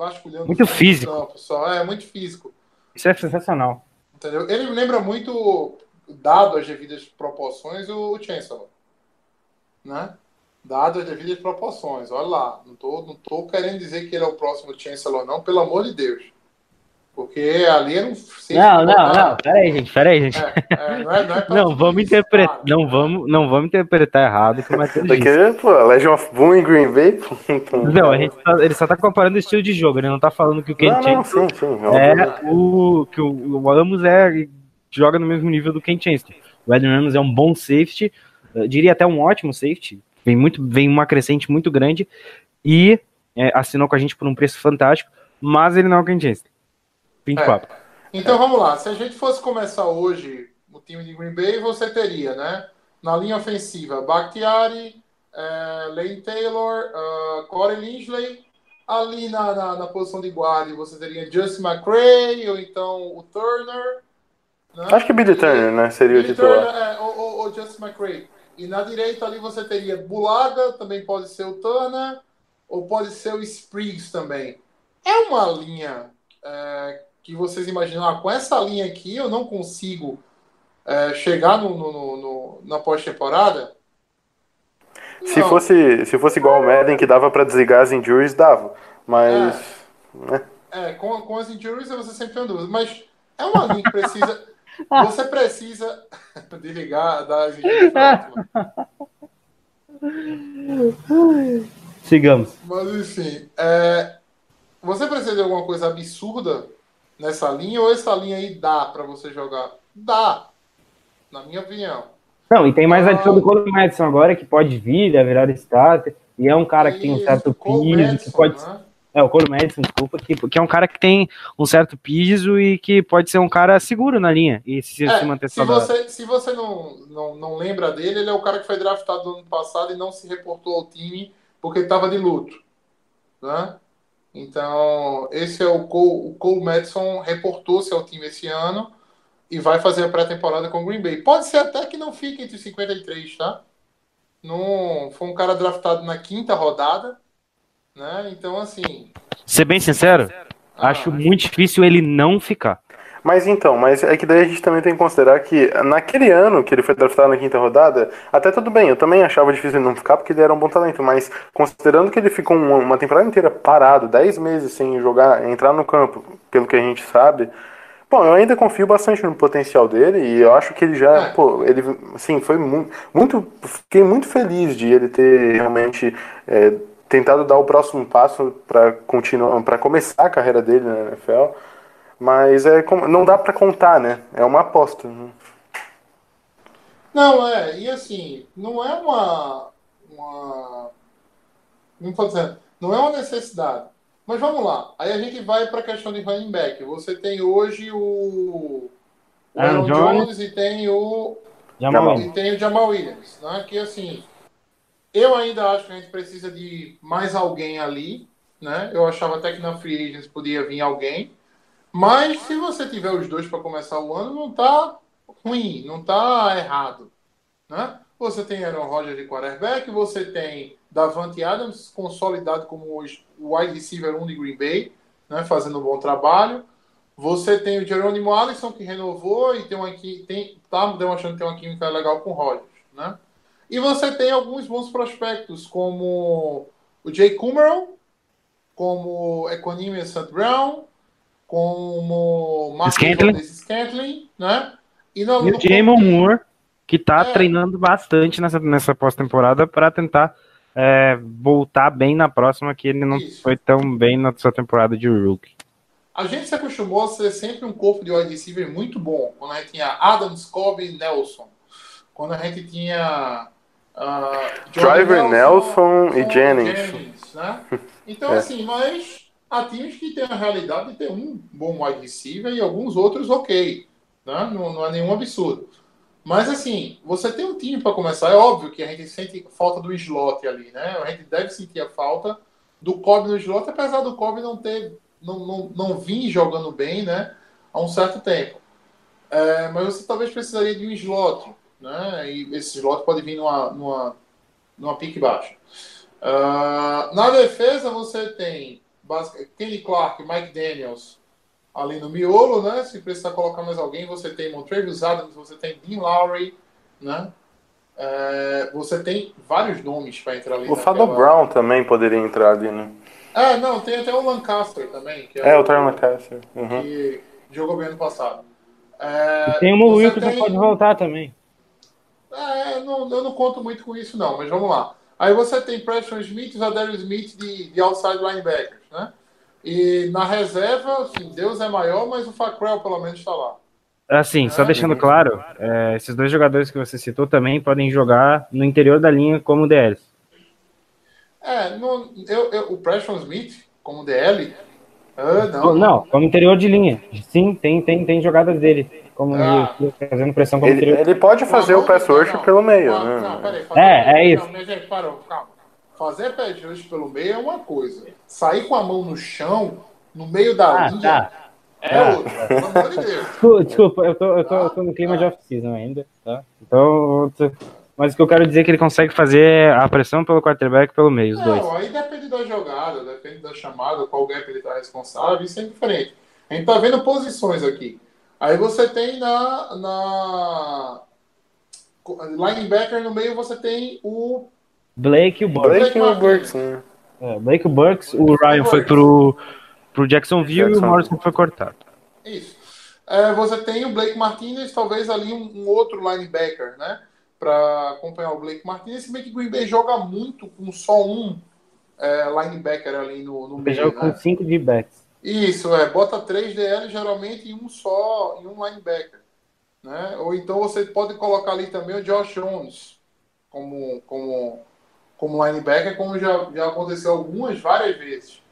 S3: vasculhando
S4: Muito físico.
S3: campo só. É muito físico.
S4: Isso é sensacional.
S3: Entendeu? Ele lembra muito, dado as devidas proporções, o Chancellor. Né? Dado as devidas proporções. Olha lá, não tô, não tô querendo dizer que ele é o próximo Chancellor, não, pelo amor de Deus. Porque ali era um
S4: Não, não, não. Pera aí, gente, pera aí, gente.
S3: É, é, não é, não é [LAUGHS]
S4: Não vamos interpretar, não vamos, não vamos interpretar errado o que o Matheus disse.
S5: Daqui, pô, Legion of Boom em Green Bay. pô, então-
S4: Não, a gente tá- ele só tá comparando o estilo de jogo, ele não tá falando que o Ken
S5: Não, não,
S4: Chancellor
S5: sim, sim.
S4: é o que o, o é joga no mesmo nível do Ken Chancellor. O Ed Ramos é um bom safety, diria até um ótimo safety, vem muito, vem uma crescente muito grande e é, assinou com a gente por um preço fantástico, mas ele não é o Ken Chancellor. Fim de
S3: É.
S4: papo.
S3: Então vamos lá. Se a gente fosse começar hoje o time de Green Bay, você teria, né? Na linha ofensiva, Bakhtiari, eh, Lane Taylor, uh, Corey Linsley. Ali na, na, na posição de guarda, você teria Justin McRae ou então o Turner. né?
S5: Acho que Billy Turner, né? Seria o
S3: Billy
S5: titular.
S3: Turner, é, ou, ou, ou Justin McRae. E na direita ali você teria Bulaga, também pode ser o Turner, ou pode ser o Spriggs também. É uma linha é, que vocês imaginam, ah, com essa linha aqui eu não consigo é, chegar no, no- no- no- na pós-temporada?
S5: Se fosse, se fosse igual o Madden, que dava pra desligar as injuries, dava. Mas. né?
S3: É, com, com as injuries você sempre tem dúvida, mas é uma linha que precisa. [LAUGHS] Você precisa [LAUGHS] desligar das injuries.
S4: Sigamos.
S3: Mas enfim, é, você precisa de alguma coisa absurda nessa linha ou essa linha aí dá pra você jogar? Dá, na minha opinião.
S4: Não, e tem mais
S3: Ah.
S4: adição do Cole Madison agora, que pode vir a virar starter, e é um cara que tem um certo piso, que pode
S3: né?
S4: É, o Cole Madison, desculpa, que, que é um cara que tem um certo piso e que pode ser um cara seguro na linha e se,
S3: É,
S4: se manter
S3: se
S4: saudável.
S3: você, se você não, não, não lembra dele, ele é o cara que foi draftado no ano passado e não se reportou ao time porque estava de luto. Né? Então, esse é o Cole, o Cole Madison reportou-se ao time esse ano e vai fazer a pré-temporada com o Green Bay. Pode ser até que não fique entre os 53, tá? Não, foi um cara draftado na quinta rodada, né? Então, assim.
S4: Ser bem sincero,
S3: ah,
S4: acho muito difícil ele não ficar.
S5: Mas então, mas é que daí a gente também tem que considerar que naquele ano que ele foi draftado na quinta rodada, até tudo bem, eu também achava difícil ele não ficar porque ele era um bom talento, mas considerando que ele ficou uma, temporada inteira parado, 10 meses sem jogar, entrar no campo, pelo que a gente sabe, bom, eu ainda confio bastante no potencial dele e eu acho que ele já,
S3: É.
S5: pô, ele, assim, foi mu muito, fiquei muito feliz de ele ter realmente é, tentado dar o próximo passo para continuar, para começar a carreira dele na NFL. Mas é não dá pra contar, né? É uma aposta. né?
S3: Não, é, e assim, não é uma. uma não tô dizendo, não é uma necessidade. Mas vamos lá. Aí a gente vai para a questão de running back. Você tem hoje o, o
S4: Aaron Jones.
S3: Jones e tem o,
S4: Jamal
S3: e tem o Jamal Williams. Né? Que assim, eu ainda acho que a gente precisa de mais alguém ali. Né? Eu achava até que na Free Agents podia vir alguém. Mas se você tiver os dois para começar o ano, não tá ruim, não tá errado. Né? Você tem Aaron Rodgers de quarterback, você tem Davante Adams consolidado como o wide receiver 1 de Green Bay, né? fazendo um bom trabalho. Você tem o Jerônimo Alisson, que renovou e tem uma, tem, tá demonstrando ter uma química legal com o Rodgers, né? E você tem alguns bons prospectos, como o Jay Kummerow, como Equanimous St. Brown, como Marcus
S4: Scantling.
S3: Scantling, né? E, no,
S4: E
S3: no-
S4: o Jamon Moore, que tá
S3: É.
S4: treinando bastante nessa, nessa pós-temporada para tentar é, voltar bem na próxima, que ele não
S3: Isso.
S4: foi tão bem na sua temporada de rookie.
S3: A gente se acostumou a ser sempre um corpo de wide receiver muito bom. Quando a gente tinha Adams, Cobb e Nelson. Quando a gente tinha. Jordan
S5: Driver Nelson e
S3: com
S5: Jennings.
S3: né? [LAUGHS] Então,
S5: É.
S3: assim, mas há times que têm a realidade de ter um bom wide receiver e alguns outros ok. Né? Não, não é nenhum absurdo. Mas, assim, você tem um time para começar. É óbvio que a gente sente falta do slot ali, né? A gente deve sentir a falta do Cobb no slot, apesar do Cobb não ter não, não, não vir jogando bem, né? Há um certo tempo. É, mas você talvez precisaria de um slot, né? E esse slot pode vir numa, numa, numa pique baixa. Ah, na defesa você tem Kenny Clark, Mike Daniels ali no miolo, né? Se precisar colocar mais alguém, você tem Montrevious Adams, você tem Dean Lowry, né? É, você tem vários nomes para entrar ali.
S5: O Fado
S3: naquela-
S5: Brown também poderia entrar ali, né?
S3: É, não, tem até o Lancaster também, que
S5: É, o Tyron Lancaster. Uhum.
S3: que jogou bem ano passado. É,
S4: Tem o Wilson que
S3: tem-
S4: pode voltar também.
S3: É, eu não, eu não conto muito com isso, não, mas vamos lá. Aí você tem Preston Smith e Zadarius Smith de, de outside linebackers, né? E na reserva, assim, Deus é maior, mas o Facrell pelo menos está lá.
S4: Assim, só
S3: Ah,
S4: deixando claro, é, esses dois jogadores que você citou também podem jogar no interior da linha como DLs.
S3: É, não, eu, eu- o Preston Smith, como DL, ah, não.
S4: Não, como interior de linha. Sim, tem, tem, tem jogadas dele. Como
S3: Ah.
S4: de- fazendo pressão como
S5: Ele,
S4: interior.
S5: ele pode fazer o pass rush
S3: Não,
S5: pelo meio,
S3: não,
S5: né?
S3: Não, peraí, fazer-
S4: É, é isso.
S3: Não, calma. Fazer pass rush pelo meio é uma coisa. Sair com a mão no chão, no meio da
S4: Ah,
S3: linha,
S4: tá.
S3: é
S4: Ah.
S3: outra. Pelo amor de Deus. [LAUGHS]
S4: Desculpa, eu tô, eu tô, eu tô no clima de off-season ainda, tá? Então, mas o que eu quero dizer é que ele consegue fazer a pressão pelo quarterback pelo meio, os dois.
S3: Não, aí depende da jogada, depende da chamada, qual gap ele está responsável, isso é diferente. A gente tá vendo posições aqui. Aí você tem na, na linebacker no meio, você tem o
S4: Blake e o Burks.
S5: Blake e o. Burks, né?
S4: É, Blake e o Burks, o Ryan foi pro, pro Jacksonville e o. Morrison foi cortado.
S3: Isso. É, você tem o Blake Martinez, talvez ali um, um outro linebacker, né? Para acompanhar o Blake Martinez. Se bem que Green Bay joga muito com só um é, linebacker ali no, no
S4: Ele
S3: meio.
S4: joga
S3: Né?
S4: com 5 de backs.
S3: Isso, é. Bota três DL geralmente em um só, em um linebacker. Né? Ou então você pode colocar ali também o Josh Jones como, como, como linebacker, como já, já aconteceu algumas, várias vezes.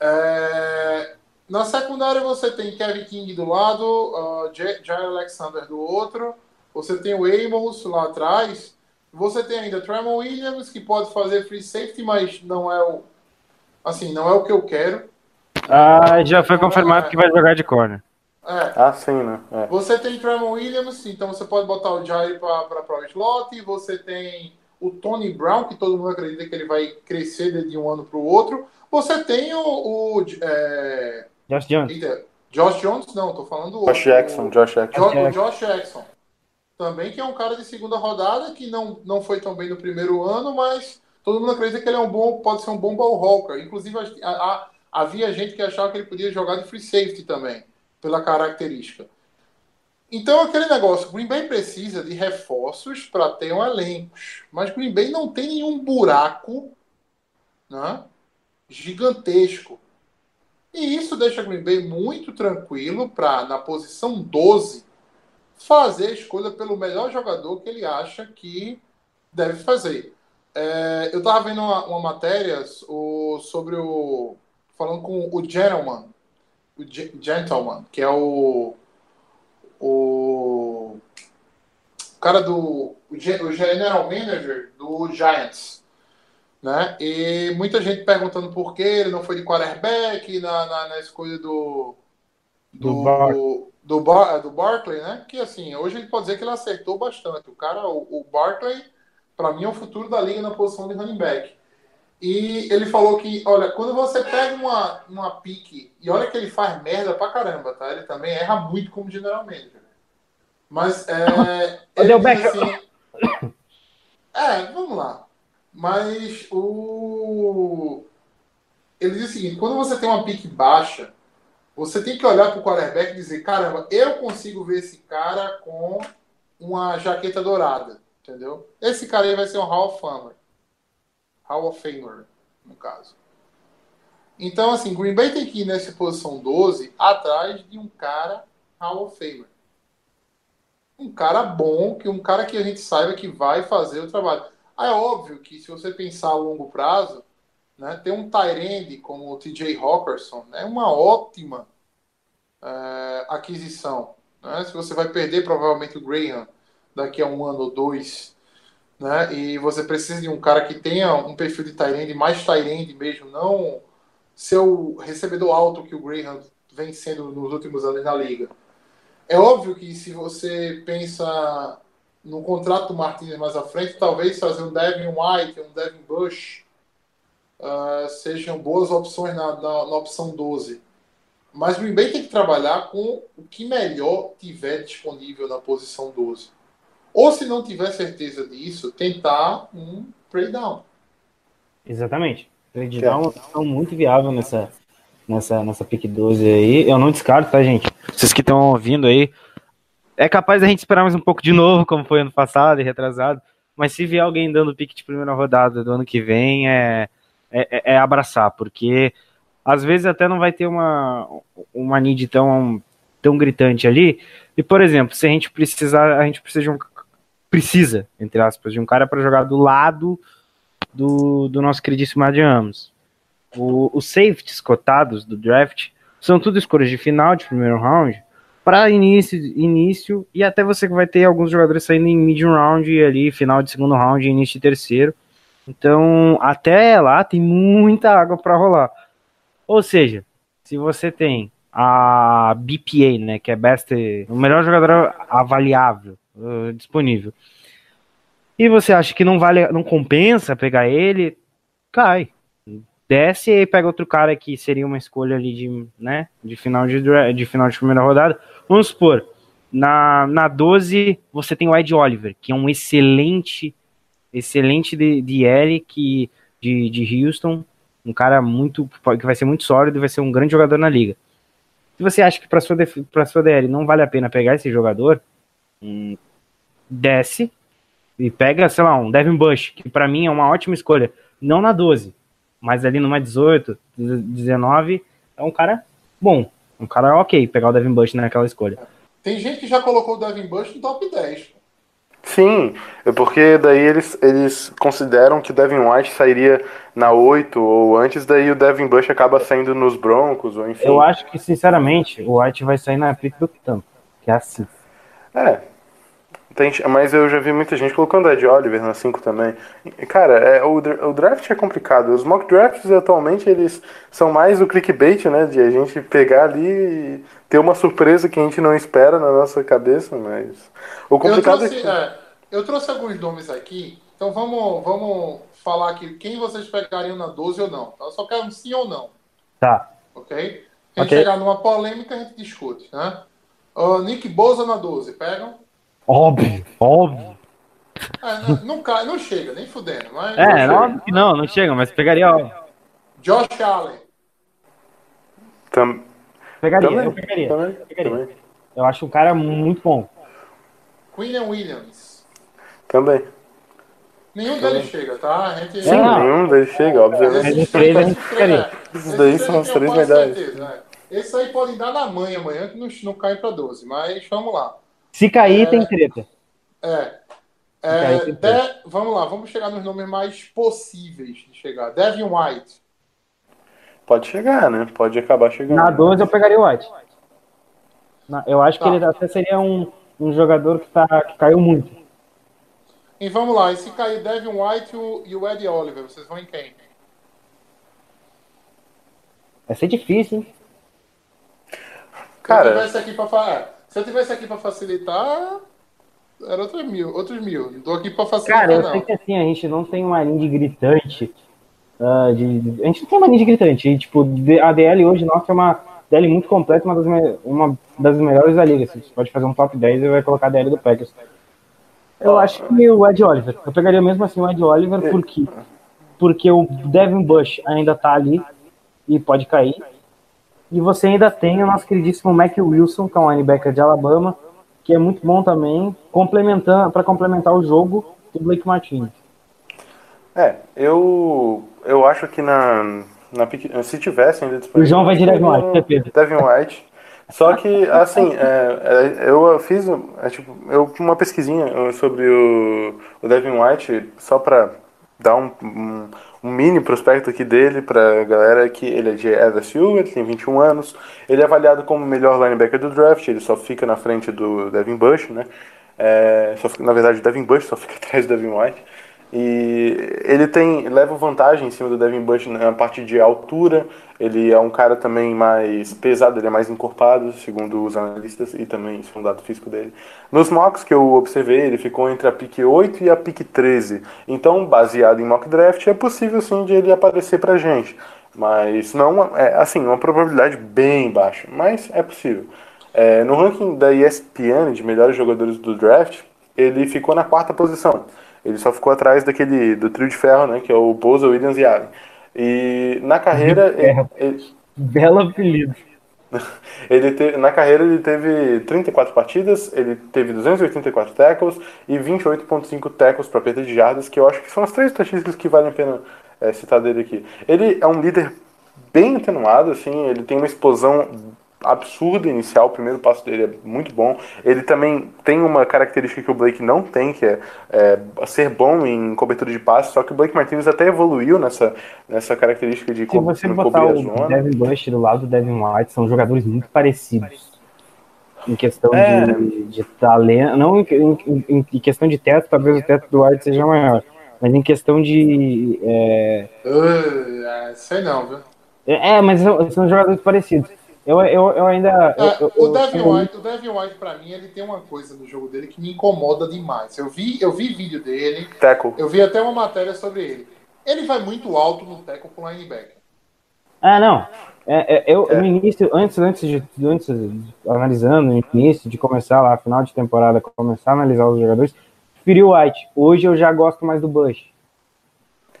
S3: É, na secundária você tem Kevin King do lado, uh, Jair Alexander do outro, você tem o Amos lá atrás, você tem ainda Tremon Williams, que pode fazer free safety, mas não é o assim, não é o que eu quero.
S4: Ah, já foi confirmado que vai jogar de corner.
S3: É,
S5: Ah, sim, né? É.
S3: Você tem Tremon Williams, então você pode botar o Jair para o slot. Você tem o Tony Brown, que todo mundo acredita que ele vai crescer de um ano para o outro. Você tem o, o é,
S4: Josh Jones.
S3: eita, Josh Jones, não, tô falando o
S5: Josh Jackson,
S3: o,
S5: Josh Jackson.
S3: O. Josh Jackson. Também que é um cara de segunda rodada que não, não foi tão bem no primeiro ano, mas todo mundo acredita que ele é um bom, pode ser um bom ball hawker. Inclusive, a- a- havia gente que achava que ele podia jogar de free safety também, pela característica. Então, aquele negócio, Green Bay precisa de reforços para ter um elenco. Mas Green Bay não tem nenhum buraco né, gigantesco. E isso deixa Green Bay muito tranquilo para, na posição 12, fazer a escolha pelo melhor jogador que ele acha que deve fazer. É, eu estava vendo uma, uma matéria o- sobre o. falando com o Gentleman, o Ge- Gentleman, que é o. o cara do. o ge- o general manager do Giants. Né? E muita gente perguntando por que ele não foi de quarterback na, na, na escolha do.
S4: Do Bar-
S3: do, do, Bar, do Barkley, né? Que assim, hoje gente pode dizer que ele acertou bastante. O cara, o, o Barkley, para mim, é o futuro da liga na posição de running back. E ele falou que, olha, quando você pega uma, uma pique, e olha que ele faz merda pra caramba, tá? Ele também erra muito como general manager. Mas é. [LAUGHS]
S4: back-
S3: assim, [COUGHS] é, vamos lá. Mas o. Ele diz o seguinte: quando você tem uma pique baixa, você tem que olhar para o quarterback e dizer: caramba, eu consigo ver esse cara com uma jaqueta dourada. Entendeu? Esse cara aí vai ser um Hall of Famer. Hall of Famer, no caso. Então, assim, Green Bay tem que ir nessa posição 12 atrás de um cara Hall of Famer. Um cara bom, que um cara que a gente saiba que vai fazer o trabalho. É óbvio que se você pensar a longo prazo, né, ter um Tyrande como o TJ Hawkinson é uma ótima é, aquisição. Né? Se você vai perder provavelmente o Graham daqui a um ano ou dois, né? E você precisa de um cara que tenha um perfil de Tyrande, mais Tyrande mesmo, não ser o recebedor alto que o Graham vem sendo nos últimos anos na liga. É óbvio que se você pensa no contrato do Martinez mais à frente, talvez fazer um Devin White, um Devin Bush uh, sejam boas opções na, na, na opção 12. Mas o Green Bay tem que trabalhar com o que melhor tiver disponível na posição 12. Ou se não tiver certeza disso, tentar um trade down.
S4: Exatamente. Trade down é uma opção muito viável nessa, nessa, nessa pick 12 aí. Eu não descarto, tá, gente? Vocês que estão ouvindo aí, é capaz da gente esperar mais um pouco de novo, [LAUGHS] como foi ano passado e retrasado. Mas se vier alguém dando pick de primeira rodada do ano que vem, é, é, é abraçar, porque às vezes até não vai ter uma, uma need tão, tão gritante ali. E, por exemplo, se a gente precisar, a gente precisa de um. Precisa, entre aspas, de um cara para jogar do lado do, do nosso queridíssimo Adiamos. O, os safeties cotados do draft são tudo escolhas de final, de primeiro round, para início, início, e até você vai ter alguns jogadores saindo em medium round ali, final de segundo round, início de terceiro. Então, até lá tem muita água para rolar. Ou seja, se você tem a BPA, né, que é best, o melhor jogador avaliável uh, disponível, e você acha que não vale, não compensa pegar ele, cai. Desce e pega outro cara que seria uma escolha ali de, né, de final de, de final de primeira rodada. Vamos supor, na, na 12 você tem o Ed Oliver, que é um excelente excelente de, de L de, de Houston, um cara muito que vai ser muito sólido e vai ser um grande jogador na liga. Se você acha que para sua para sua DL não vale a pena pegar esse jogador, hum, desce e pega, sei lá, um Devin Bush, que para mim é uma ótima escolha, não na 12, mas ali numa 18, 19, é um cara bom, um cara ok pegar o Devin Bush naquela escolha.
S3: Tem gente que já colocou o Devin Bush no top 10.
S5: Sim, é porque daí eles, eles consideram que o Devin White sairia na 8 ou antes, daí o Devin Bush acaba saindo nos Broncos, ou enfim.
S4: Eu acho que, sinceramente, o White vai sair na pick do Tampa, que é assim.
S5: É, tem, mas eu já vi muita gente colocando Ed Oliver na 5 também. Cara, é, o, o draft é complicado. Os mock drafts atualmente eles são mais o clickbait, né? De a gente pegar ali e ter uma surpresa que a gente não espera na nossa cabeça, mas. O
S3: Eu
S5: complicado
S3: trouxe,
S5: é que.
S3: é, eu trouxe alguns nomes aqui, então vamos, vamos falar aqui quem vocês pegariam na 12 ou não. Eu só quero um sim ou não,
S4: Tá.
S3: ok? Se a gente
S4: Ok.
S3: chegar numa polêmica, a gente discute, né? Ó, Nick Boza na 12, pegam?
S4: Óbvio, óbvio.
S3: É, não, não cai, não chega, nem fudendo. Mas
S4: É, não, óbvio que não, não chega, mas pegaria, ó.
S3: Josh Allen.
S5: Tam,
S4: Pegaria,
S5: também,
S4: eu pegaria.
S5: também,
S4: pegaria.
S5: também,
S4: Eu acho um cara muito bom.
S3: Quillian Williams.
S5: também.
S3: Nenhum deles chega, tá? A gente,
S5: Sim,
S4: Ah.
S5: nenhum deles chega, obviamente.
S4: Esses três a gente pegaria.
S5: Esses daí são as três medalhas.
S3: Esses aí podem dar na mãe amanhã, que não, não cai pra 12. Mas vamos lá.
S4: Se cair,
S3: É.
S4: tem treta.
S3: É. É,
S4: tem
S3: De- vamos lá, vamos chegar nos nomes mais possíveis de chegar. Devin White.
S5: Pode chegar, né? Pode acabar chegando.
S4: Na 12 eu pegaria o White. Na- eu acho que
S3: Tá.
S4: ele até seria um, um jogador que, tá, que caiu muito.
S3: E vamos lá, e se cair Devin White e o- e o Eddie Oliver, vocês vão em quem?
S4: Vai ser difícil, hein?
S3: Se
S5: Cara-
S3: eu tivesse aqui pra fa- se eu tivesse aqui para facilitar, era outros mil, outros mil. Não tô aqui para facilitar
S4: Cara, eu
S3: não.
S4: sei que assim, a gente não tem uma linha gritante ah, de, de- a gente não tem mania de gritante. E, tipo, de- a DL hoje nossa é uma DL muito completa, uma das, me- uma das melhores da liga. assim. Você pode fazer um top 10 e vai colocar a DL do Packers. Eu acho que o Ed Oliver. Eu pegaria mesmo assim o Ed Oliver, por quê? Porque o Devin Bush ainda tá ali e pode cair. E você ainda tem o nosso queridíssimo Mac Wilson, que é um linebacker de Alabama, que é muito bom também, complementando para complementar o jogo do Blake Martinez.
S5: É, eu, eu acho que na, na se tivesse ainda disponível.
S4: O João vai de Devin White,
S5: eu-
S4: certeza.
S5: Devin White. Só que, assim, é, é, eu fiz é, tipo, eu, uma pesquisinha sobre o, o Devin White, só pra dar um, um, um mini prospecto aqui dele pra galera, que ele é de LSU, ele tem 21 anos, ele é avaliado como o melhor linebacker do draft, ele só fica na frente do Devin Bush, né? É, só fica- na verdade, o Devin Bush só fica [LAUGHS] atrás do Devin White. E ele tem leva vantagem em cima do Devin Bush na parte de altura. Ele é um cara também mais pesado, ele é mais encorpado, segundo os analistas, e também segundo o dado físico dele. Nos mocks que eu observei, ele ficou entre a pick 8 e a pick 13. Então, baseado em mock draft, é possível sim de ele aparecer pra gente. Mas não é assim, uma probabilidade bem baixa, mas é possível. É, no ranking da ESPN de melhores jogadores do draft, ele ficou na quarta posição. Ele só ficou atrás daquele do trio de ferro, né, que é o Boza, Williams e Allen. E na carreira ele, ele-
S4: Belo apelido. [LAUGHS]
S5: ele te- na carreira ele teve 34 partidas, ele teve 284 tackles e 28.5 tackles para perda de jardas, que eu acho que são as três estatísticas que valem a pena é, citar dele aqui. Ele é um líder bem atenuado, assim, ele tem uma explosão absurda inicial, o primeiro passo dele é muito bom. Ele também tem uma característica que o Blake não tem, que é, é, ser bom em cobertura de passe, só que o Blake Martinez até evoluiu nessa, nessa característica de
S4: Se você botar o
S5: zona.
S4: Devin Bush do lado do Devin White, são jogadores muito parecidos. Em questão
S5: É.
S4: de, de talento, não em, em- em- questão de teto, talvez o teto do White seja maior, mas em questão de. É,
S3: Ah, sei não, viu?
S4: é mas são, são jogadores parecidos. Eu, eu, eu ainda.
S3: É,
S4: eu-
S3: o Devin
S4: eu-
S3: White, o Devin White para mim, ele tem uma coisa no jogo dele que me incomoda demais. Eu vi, eu vi vídeo dele,
S5: Tackle.
S3: eu vi até uma matéria sobre ele. Ele vai muito alto no tackle com linebacker.
S4: Ah, não. É, é, eu,
S5: É.
S4: no início, antes, antes de, antes, analisando, no início de começar lá, final de temporada, começar a analisar os jogadores, preferi o White. Hoje eu já gosto mais do Bush.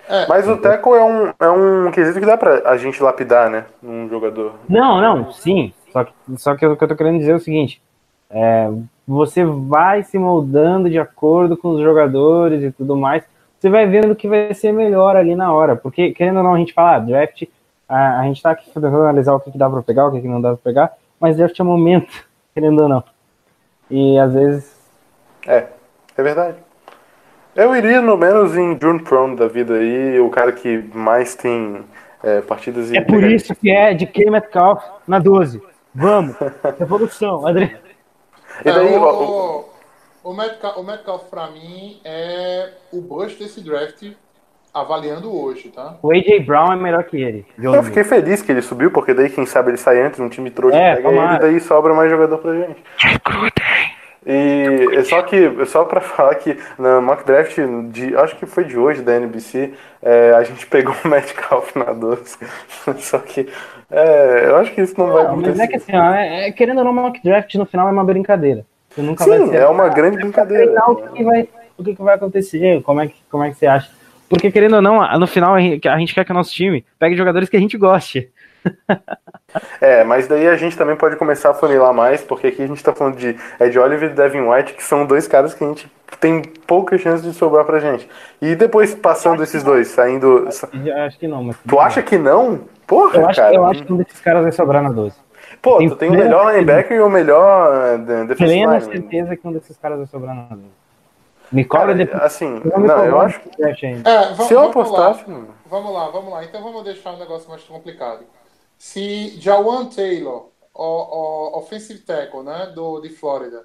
S3: É,
S5: Mas o tackle é um, é um quesito que dá pra a gente lapidar, né? Num jogador.
S4: Não, não, sim. Só que, só que o que eu tô querendo dizer é o seguinte: é, você vai se moldando de acordo com os jogadores e tudo mais. Você vai vendo o que vai ser melhor ali na hora. Porque, querendo ou não, a gente fala, ah, draft, a, a gente tá aqui tentando analisar o que, que dá pra pegar, o que, que não dá pra pegar, mas draft é momento, [LAUGHS] querendo ou não. E às vezes.
S5: É, é verdade. Eu iria no menos em June Prone da vida aí, o cara que mais tem é, partidas e
S4: É por isso que é de K. Metcalf na 12. Vamos, [LAUGHS] revolução, Adri.
S5: E daí,
S3: É, o, o, o Metcalf, o Metcalf para mim é o Bush desse draft avaliando hoje, tá?
S4: O A.J. Brown é melhor que ele.
S5: eu fiquei feliz que ele subiu, porque daí quem sabe ele sai antes, um time trouxa
S4: É,
S5: pega ele, e daí sobra mais jogador pra gente. E é só que, só pra [LAUGHS] falar que na mock draft, de, acho que foi de hoje da NBC, é, a gente pegou [LAUGHS] o Metcalf na 12. [LAUGHS] só que é, eu acho que isso não, vai
S4: Não, mas
S5: acontecer.
S4: é que assim, ó, é, é- querendo ou não, mock draft no final é uma brincadeira. Você nunca vai
S5: Sim,
S4: ser.
S5: é uma grande brincadeira.
S4: Treinar o que, vai, o que, vai acontecer, como é, que, como é que você acha. Porque querendo ou não, no final a gente quer que o nosso time pegue jogadores que a gente goste.
S5: É, mas daí a gente também pode começar a funilar mais, porque aqui a gente tá falando de Ed Oliver e Devin White, que são dois caras que a gente tem pouca chance de sobrar pra gente. E depois, passando esses dois, saindo.
S4: Acho que não, mas.
S5: Tu acha que não? Porra,
S4: Eu acho,
S5: cara.
S4: eu acho que um desses caras vai sobrar na 12.
S5: Pô,
S4: tem
S5: tu tem o melhor linebacker e o melhor de- defensive
S4: Plena certeza que um desses caras vai sobrar na 12. Me cobra
S5: Cara,
S4: depois.
S5: assim,
S4: Não
S5: eu acho que.
S3: É, va-
S5: se eu
S3: vamos
S5: apostasse.
S3: Vamos lá, vamos lá. Então vamos deixar um negócio mais complicado. Se Jawan Taylor, o, o offensive tackle, né, do, de Flórida,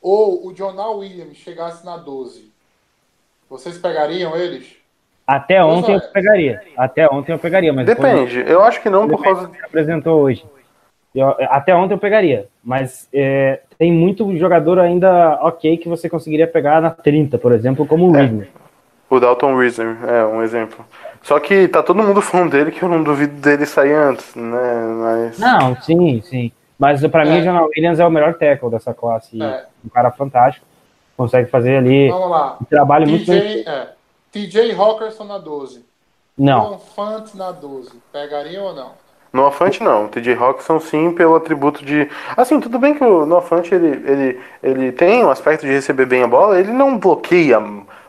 S3: ou o Jonah Williams chegasse na 12, vocês pegariam eles?
S4: Até ontem eu
S3: Mas, olha-
S4: pegaria. Até ontem eu pegaria, mas depois
S5: Depende, eu acho que não por causa.
S4: que apresentou hoje. Eu- até ontem eu pegaria, mas é, tem muito jogador ainda ok que você conseguiria pegar na 30, por exemplo, como o
S5: É.
S4: Ridley.
S5: O Dalton Reason é um exemplo. Só que tá todo mundo falando dele que eu não duvido dele sair antes, né? Mas.
S4: Não, sim, sim. Mas pra mim
S3: É.
S4: o Jonah Williams é o melhor tackle dessa classe.
S3: É.
S4: Um cara fantástico. Consegue fazer ali
S3: Vamos lá.
S4: um trabalho muito bem.
S3: TJ, é, TJ Hawkerson na 12.
S4: Não,
S3: Fant na 12. Pegariam ou não?
S5: No Afante não, o TJ Rockson sim pelo atributo de. Assim, tudo bem que o no Afante ele, ele, ele tem um aspecto de receber bem a bola, ele não bloqueia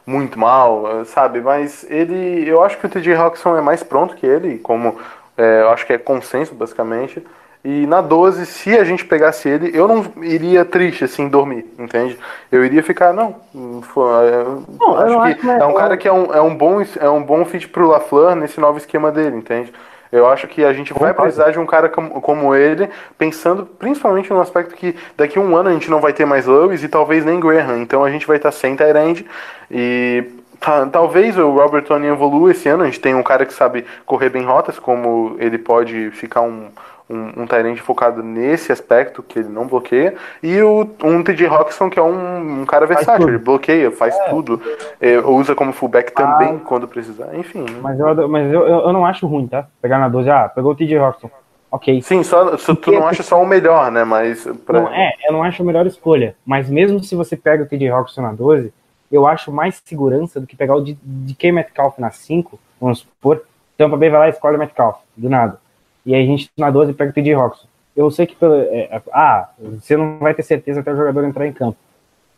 S5: muito mal, sabe? Mas ele. Eu acho que o TJ Rockson é mais pronto que ele, como é, eu acho que é consenso basicamente. E na 12, se a gente pegasse ele, eu não iria triste, assim, dormir, entende? Eu iria ficar, não. eu
S4: Não,
S5: acho que
S4: que-
S5: é um cara que é um, é um, bom, é um bom fit pro LaFleur nesse novo esquema dele, entende? Eu acho que a gente vai precisar de um cara como, ele, pensando principalmente no aspecto que daqui a um ano a gente não vai ter mais Lewis e talvez nem Graham, então a gente vai estar sem Tyrande e ta- talvez o Robert Tony evolua esse ano, a gente tem um cara que sabe correr bem rotas, como ele pode ficar um, um, um Tyrande focado nesse aspecto, que ele não bloqueia, e o, um TJ Rockson, que é um, um cara versátil, ele bloqueia, faz tudo, é, usa como fullback também quando precisar, enfim. né?
S4: mas, eu, mas eu, eu, não acho ruim, tá? Pegar na 12, ah, pegou o TJ Rockson. Ok.
S5: Sim, só, só- tu não acha só o melhor, né? Mas. Pra...
S4: Não, é, eu não acho a melhor escolha. Mas mesmo se você pega o TJ Rockson na 12, eu acho mais segurança do que pegar o de, de K Metcalf na 5, vamos supor. Tampa Bay vai lá e escolhe o Metcalf, do nada. E aí a gente na 12 pega o TJ Rockson. Eu sei que pelo, é, é, ah, você não vai ter certeza até o jogador entrar em campo.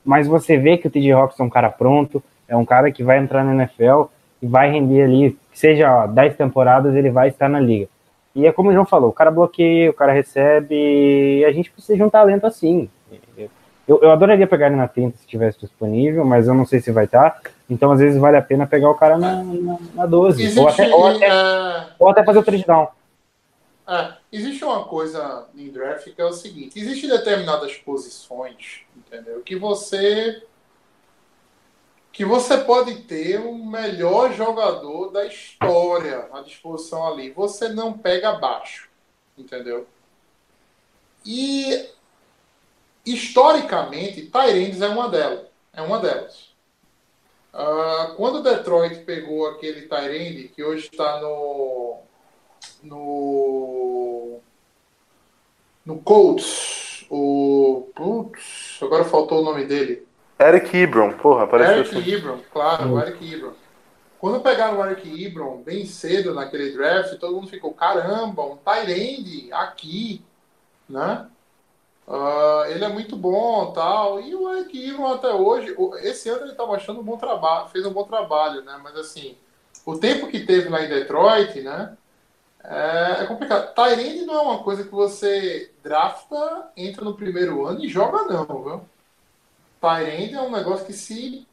S4: Mas você vê que o TJ Rockson é um cara pronto, é um cara que vai entrar na NFL e vai render ali, seja ó, 10 temporadas, ele vai estar na liga. E é como o João falou, o cara bloqueia, o cara recebe, e a gente precisa de um talento assim. Eu, eu adoraria pegar ele na 30 se estivesse disponível, mas eu não sei se vai estar. Então, às vezes, vale a pena pegar o cara na, na, na 12.
S3: Existe,
S4: Ou até, ou, até,
S3: é,
S4: ou até fazer o trade down.
S3: É, existe uma coisa em draft que é o seguinte: existem determinadas posições, entendeu? Que você que você pode ter o melhor jogador da história à disposição ali. Você não pega abaixo, entendeu? E historicamente, Tyrands é uma delas. É uma delas. Ah, quando Detroit pegou aquele Tyrande que hoje está no no no Colts, o putz, agora faltou o nome dele.
S5: Eric Ibron, porra, apareceu
S3: Eric
S5: assim.
S3: Ebron, claro, o Eric Ebron. Quando pegaram o Eric Ebron bem cedo naquele draft, todo mundo ficou, caramba, um Tyrande aqui, né? Ah, ele é muito bom tal. E o Eric Ebron até hoje, esse ano ele tá mostrando um bom trabalho, fez um bom trabalho, né? Mas assim, o tempo que teve lá em Detroit, né? É, é complicado. Tyrande não é uma coisa que você drafta, entra no primeiro ano e joga, não, viu? Tyrande é um negócio que se,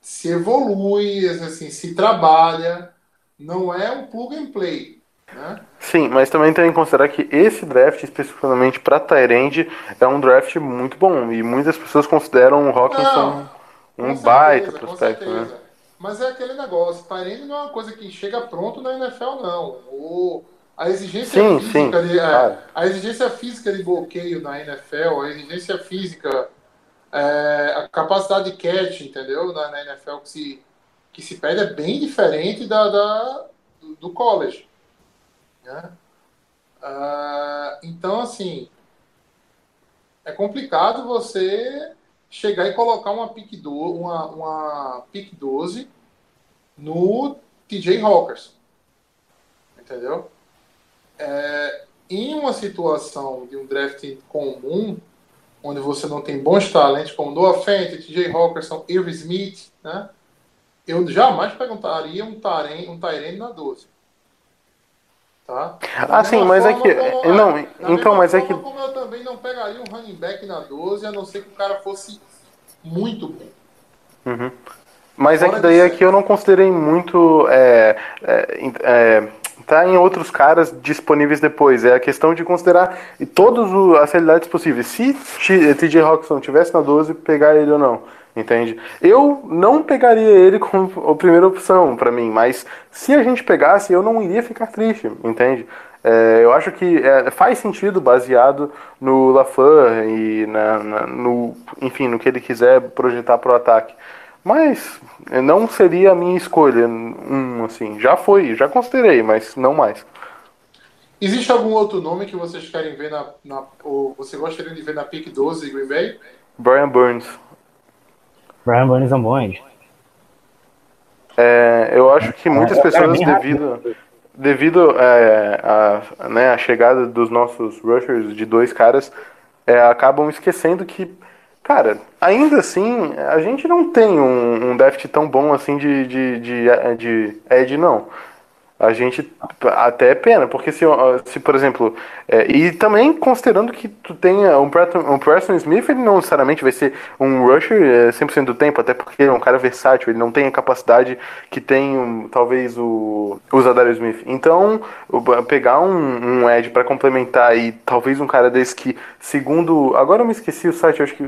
S3: se evolui, assim, se trabalha, não é um plug and play, né?
S5: Sim, mas também tem que considerar que esse draft, especificamente pra Tyrande, é um draft muito bom. E muitas pessoas consideram o Hawkinson um baita prospecto, né?
S3: Mas é aquele negócio, Tyrande não é uma coisa que chega pronto na NFL, não. O, a exigência
S5: Sim,
S3: física
S5: sim,
S3: de, é,
S5: claro.
S3: a exigência física de bloqueio na NFL, a exigência física, é, a capacidade de catch, entendeu? Na, na NFL que se, que se pede é bem diferente da, da do, college. Né? Ah, então, assim, é complicado você chegar e colocar uma pick, do, uma, uma pick 12 no TJ Hawkers. Entendeu? É, em uma situação de um draft comum, onde você não tem bons talentos como Noah Fent, TJ Hawkerson, Irv Smith, né? Eu jamais perguntaria um Tyrene um Tyrene na 12. Tá? Da
S5: Ah, sim,
S3: mesma
S5: mas é que-
S3: como-
S5: não, então, mas é que-
S3: como eu também não pegaria um running back na 12, a não ser que o cara fosse muito bom.
S5: Mas é
S3: Fora
S5: que daí aqui eu não considerei muito. É, é, é, tá em outros caras disponíveis depois. É a questão de considerar todas o- as realidades possíveis. Se TJ Rockson tivesse na 12, pegar ele ou não. Entende? Eu não pegaria ele como a primeira opção pra mim, mas se a gente pegasse, eu não iria ficar triste, entende? É, eu acho que é, faz sentido baseado no LaFleur e na, na- no, enfim, no que ele quiser projetar pro ataque. Mas não seria a minha escolha, um assim. Já foi, já considerei, mas não mais.
S3: Existe algum outro nome que vocês querem ver na, na ou você gostaria de ver na pick 12 Green Bay?
S5: Brian Burns.
S4: Brian Burns é um bom end.
S5: É, eu acho que muitas
S4: É, é
S5: pessoas,
S4: rápido.
S5: devido, devido é, a, né, a chegada dos nossos rushers de dois caras, é, acabam esquecendo que, cara, ainda assim, a gente não tem um, um deft tão bom assim de, de, de, de Ed, não. A gente até é pena, porque se, se por exemplo, é, e também considerando que tu tenha um Preston, um Preston Smith, ele não necessariamente vai ser um rusher é, 100% do tempo, até porque ele é um cara versátil, ele não tem a capacidade que tem um, talvez o, o Zadarius Smith. Então, pegar um, um edge para complementar e talvez um cara desse que, segundo, agora eu me esqueci o site, acho que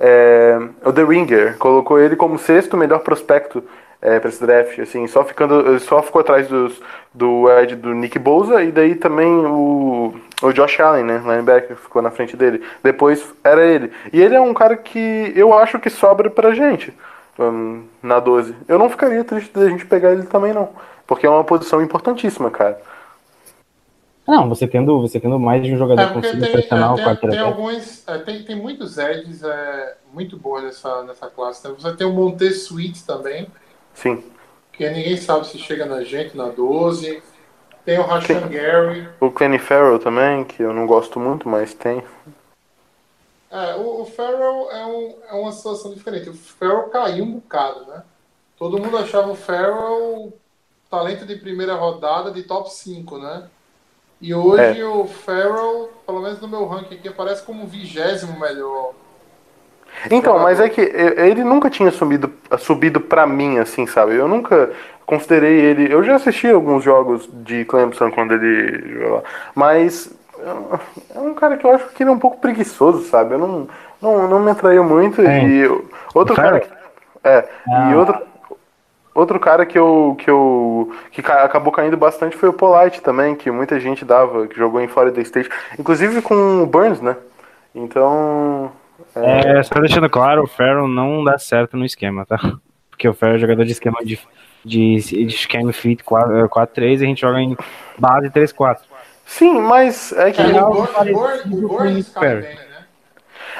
S5: é, o The Ringer colocou ele como sexto melhor prospecto é, para esse draft, assim, só ficando, só ficou atrás dos, do Ed do Nick Bosa e daí também o, o Josh Allen, né, linebacker, ficou na frente dele. Depois era ele. E ele é um cara que eu acho que sobra pra gente hum, na 12. Eu não ficaria triste da gente pegar ele também não, porque é uma posição importantíssima, cara.
S4: Não, você tendo, você tendo mais de um jogador
S3: É, tem,
S4: pressionar
S3: é,
S4: o
S3: tem,
S4: quarterback.
S3: tem alguns. é, tem, tem muitos edges é, muito bons nessa, nessa classe. né? Você tem o Monte Sweet também,
S5: Sim.
S3: que ninguém sabe se chega na gente na 12. Tem o Rashan Gary.
S5: O Kenny Farrell também, que eu não gosto muito, mas tem.
S3: É, o, o Farrell é, um, é uma situação diferente. O Farrell caiu um bocado, né? Todo mundo achava o Farrell talento de primeira rodada de top 5, né? E hoje
S5: É.
S3: o Farrell, pelo menos no meu ranking aqui, aparece como o vigésimo melhor.
S5: Então,
S3: Jogador.
S5: mas é que ele nunca tinha subido, subido pra mim, assim, sabe? Eu nunca considerei ele. Eu já assisti alguns jogos de Clemson quando ele jogava, mas é um cara que eu acho que ele é um pouco preguiçoso, sabe? Eu não, não, não me atraiu muito.
S4: É.
S5: E outro cara. Que- É,
S4: Ah.
S5: e outro. Outro cara que eu, que eu que ca- acabou caindo bastante foi o Polite também, que muita gente dava, que jogou em Florida State, inclusive com o Burns, né? Então,
S4: É, só deixando claro, o Farrell não dá certo no esquema, tá? Porque o Farrell é jogador de esquema de, de, de esquema fit 4 4-3 e a gente joga em base 3-4.
S5: sim, mas é que
S3: É, o Burns- o Burns- o
S4: com o
S3: Burns
S4: Nick
S3: cai
S4: Perry.
S3: bem, né?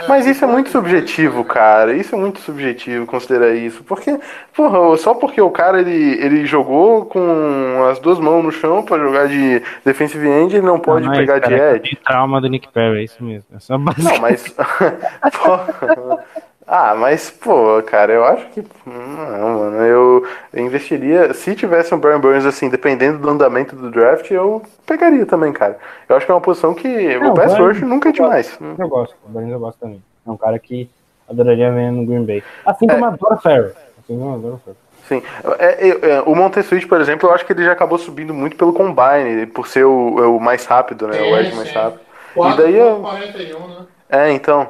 S5: Mas isso é muito subjetivo, cara. Isso é muito subjetivo considerar isso. Porque, porra, só porque o cara ele, ele jogou com as duas mãos no chão pra jogar de defensive end, ele não pode
S4: Não, mas,
S5: pegar de
S4: cara,
S5: edge.
S4: tem trauma do Nick Perry, é isso mesmo. É só.
S5: Não, mas. [LAUGHS] [LAUGHS] Ah, mas, pô, cara, eu acho que. Não, mano. Eu investiria. Se tivesse um Brian Burns, assim, dependendo do andamento do draft, eu pegaria também, cara. Eu acho que é uma posição que
S4: Não,
S5: o pass rush nunca é demais.
S4: Eu gosto, o Burns eu gosto também. É um cara que adoraria ver no Green Bay. Assim
S5: É.
S4: como eu adoro o Farrell. Assim como eu adoro o Farrell.
S5: Sim. É, é, é, o Montessuit, por exemplo, eu acho que ele já acabou subindo muito pelo combine, por ser o, o mais rápido, né? o edge
S3: Sim,
S5: mais
S3: sim.
S5: rápido.
S3: Quatro
S5: E daí eu-
S3: por 41, né?
S5: É, então.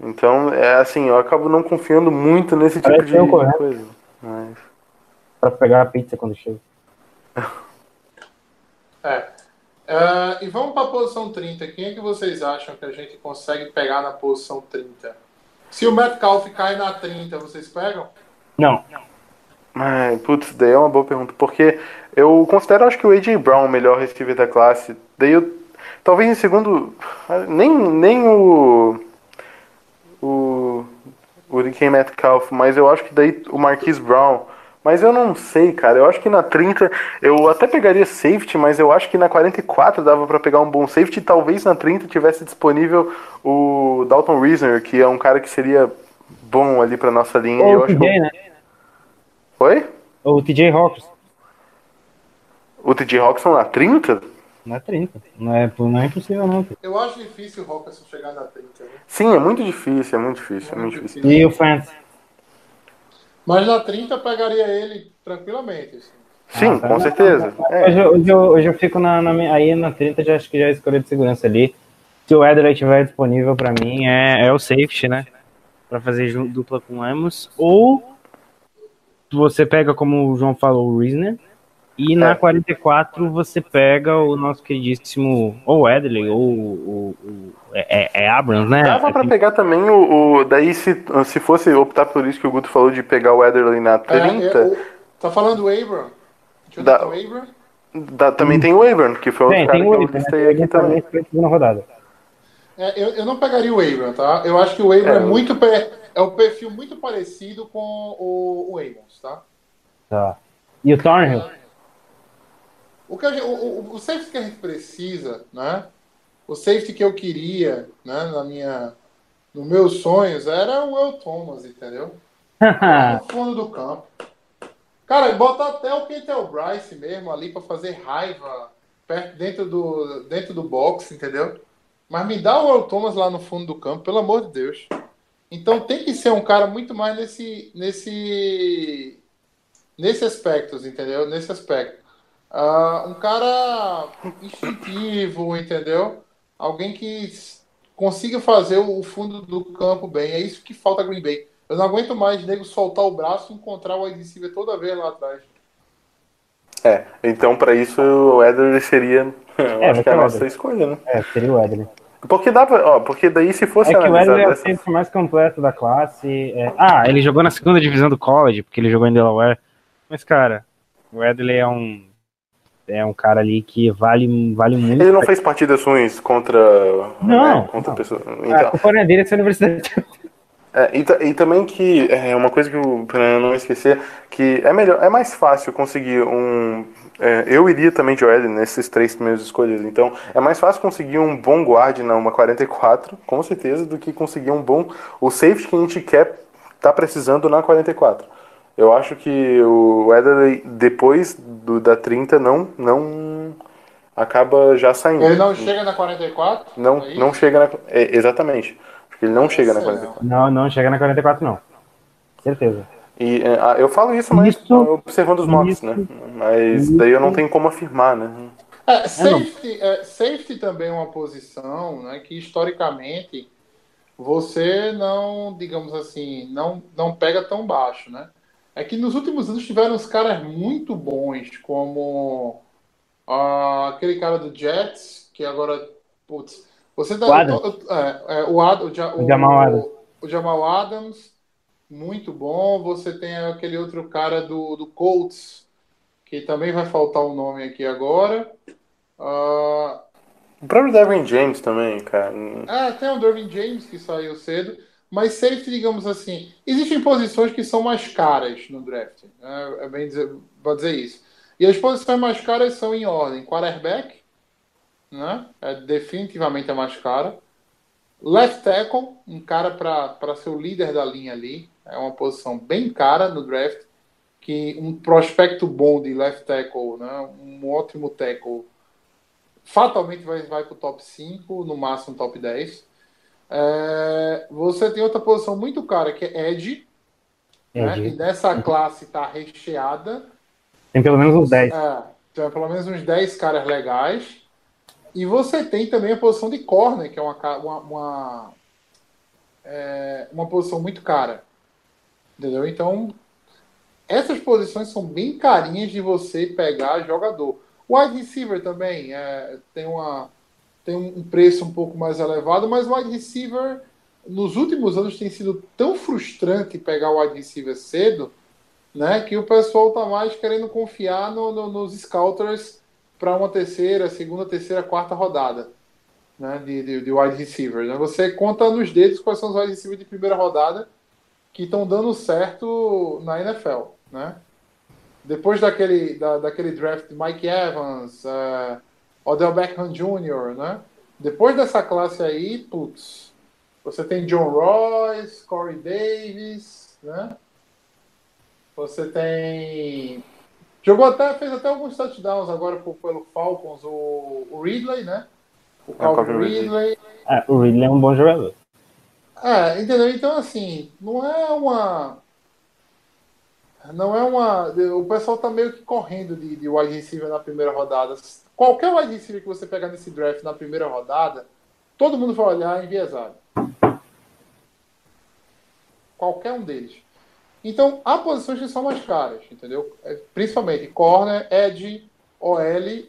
S5: Então, é assim, eu acabo não confiando muito nesse tipo
S4: Parece
S5: de
S4: eu correto.
S5: coisa. Mas.
S4: Pra pegar a pizza quando chega.
S3: É. Ah, e vamos para a posição 30. Quem é que vocês acham que a gente consegue pegar na posição 30? Se o Metcalf cai na 30, vocês pegam?
S4: Não.
S5: Ai, putz, daí é uma boa pergunta, porque eu considero, acho que o A.J. Brown o melhor receiver da classe. Daí eu, talvez em segundo, nem, nem o, o, o DK Metcalf, mas eu acho que daí o Marquise Brown. Mas eu não sei, cara. Eu acho que na 30 eu até pegaria safety, mas eu acho que na 44 dava pra pegar um bom safety. Talvez na 30 tivesse disponível o Dalton Reasoner, que é um cara que seria bom ali pra nossa linha.
S4: Ou
S5: eu
S4: o TJ, né?
S5: Oi?
S4: Ou o TJ Hawkins.
S5: O TJ Rockson na 30?
S4: Não é 30. Não é, não é impossível, não. cara.
S3: Eu acho difícil o Rockets chegar na 30. Né?
S5: Sim, é muito difícil, é muito difícil, é muito difícil.
S4: E o Fant.
S3: Mas na 30 eu pegaria ele tranquilamente. assim.
S5: Sim,
S4: Ah, tá.
S5: com certeza. É.
S4: Hoje, eu- hoje, eu, hoje eu fico na, na minha- aí na 30, já acho que já é escolha de segurança ali. Se o Edler estiver disponível pra mim, é, é o safety, né? Pra fazer dupla com o Amos. Ou você pega, como o João falou, o Reasoner. E na
S5: É.
S4: 44 você pega o nosso queridíssimo ou Edley ou o, o- é, é- é Abrams, né?
S5: Dava pra pegar também o, o- Daí, se, se fosse optar por isso que o Guto falou de pegar o Ederley na 30,
S3: É, é, o- tá falando do Abram?
S5: Da-
S3: Jonathan Abram?
S5: dá- também tem o Abram, que foi outro
S4: Tem,
S5: cara
S4: tem
S5: que
S4: o
S5: eu
S4: né?
S5: listei aqui também.
S4: Segunda rodada.
S3: É, eu, eu não pegaria o Abram, tá? Eu acho que o Abram
S5: É,
S3: é, muito pe- é um perfil muito parecido com o, o Abrams, tá?
S4: Tá. E o Thornhill?
S3: O, que gente- o, o, o safety que a gente precisa, né? O safety que eu queria, né? Na minha, nos meus sonhos era o El Thomas, entendeu? [LAUGHS] No fundo do campo. Cara, bota até o Kentel Bryce mesmo ali pra fazer raiva perto, dentro, do, dentro do box, entendeu? Mas me dá o El Thomas lá no fundo do campo, pelo amor de Deus. Então tem que ser um cara muito mais nesse nesse nesse aspecto, entendeu? Nesse aspecto. Ah, um cara instintivo, entendeu? Alguém que consiga fazer o fundo do campo bem. É isso que falta a Green Bay. Eu não aguento mais nego soltar o braço e encontrar o wide receiver toda vez lá atrás.
S5: É, então pra isso o Ederley seria, [LAUGHS]
S4: É,
S5: acho que é a nossa escolha, né?
S4: É, seria o Edley.
S5: Porque dá pra, ó, porque daí se fosse
S4: É que o Edley é o centro mais completo da classe. é- Ah, ele jogou na segunda divisão do college, porque ele jogou em Delaware. Mas, cara, o Edley é um. É um cara ali que vale, vale muito.
S5: Ele não fez partidas ruins contra,
S4: Não,
S5: né, contra
S4: não.
S5: pessoas.
S4: A
S5: Então,
S4: culpa não é dele, essa universidade.
S5: É, e, e também que é uma coisa que eu pra não esquecer que é melhor é mais fácil conseguir um é, eu iria também de Eden nesses três primeiros escolhas então é mais fácil conseguir um bom guard na uma 44 com certeza do que conseguir um bom o safety que a gente quer tá precisando na 44 eu acho que o Ederley depois do, da 30 não não acaba já saindo
S3: Ele não chega na 44?
S5: não
S3: é isso?
S5: não chega na é, exatamente porque ele não chega na
S3: Sei
S5: 44
S4: Não, não chega na 44, não. Certeza.
S5: E é, ah, eu falo isso mais
S4: Isso-
S5: observando os mocks,
S4: isso-
S5: né? Mas daí eu não tenho como afirmar, né?
S3: É, safety, é, safety também é uma posição né, que historicamente você não, digamos assim, não, não pega tão baixo, né? É que nos últimos anos tiveram uns caras muito bons, como ah, aquele cara do Jets, que agora, putz, você dá
S4: O
S3: é, é, o, Ad, o, Ja-
S4: O Jamal Adams.
S3: o Jamal Adams, muito bom. Você tem aquele outro cara do, do Colts, que também vai faltar o nome aqui agora. Ah,
S5: O próprio Devin James também, cara.
S3: ah, tem o Dervin James que saiu cedo, mas safety, digamos assim, existem posições que são mais caras no draft, né? é bem dizer, vou dizer isso. E as posições mais caras são em ordem: quarterback, né? É definitivamente a mais cara. Left tackle, um cara para ser o líder da linha ali, é uma posição bem cara no draft. Que um prospecto bom de left tackle, né? um ótimo tackle, fatalmente vai, vai para o top 5, no máximo top 10. É, você tem outra posição muito cara, que é Edge, né? E nessa classe está recheada.
S4: Tem pelo menos uns 10.
S3: É, tem pelo menos uns 10 caras legais. E você tem também a posição de corner, que é uma, uma, uma, é, uma posição muito cara. Entendeu? Então, essas posições são bem carinhas de você pegar jogador. O wide receiver também é, tem, uma, tem um preço um pouco mais elevado, mas o wide receiver, nos últimos anos, tem sido tão frustrante pegar o receiver cedo né, que o pessoal tá mais querendo confiar no- no- nos scouters para uma terceira, segunda, terceira, quarta rodada né, de, de, de wide receiver. Né? Você conta nos dedos quais são os wide receivers de primeira rodada que estão dando certo na NFL. Né? Depois daquele, da, daquele draft de Mike Evans, uh, Odell Beckham Jr., né? depois dessa classe aí, putz, você tem John Royce, Corey Davis, né? Você tem. Jogou até, fez até alguns touchdowns agora por- pelo Falcons, o, o Ridley, né? O Calvin
S5: Calvin Ridley.
S3: Ridley.
S4: É, o Ridley é um bom jogador.
S3: É, entendeu? Então, assim, não é uma. Não é uma. O pessoal tá meio que correndo de, de wide receiver na primeira rodada. Qualquer wide receiver que você pegar nesse draft na primeira rodada, todo mundo vai olhar enviesado. Qualquer um deles. Então, há posições que são mais caras, entendeu? É, Principalmente corner, edge, OL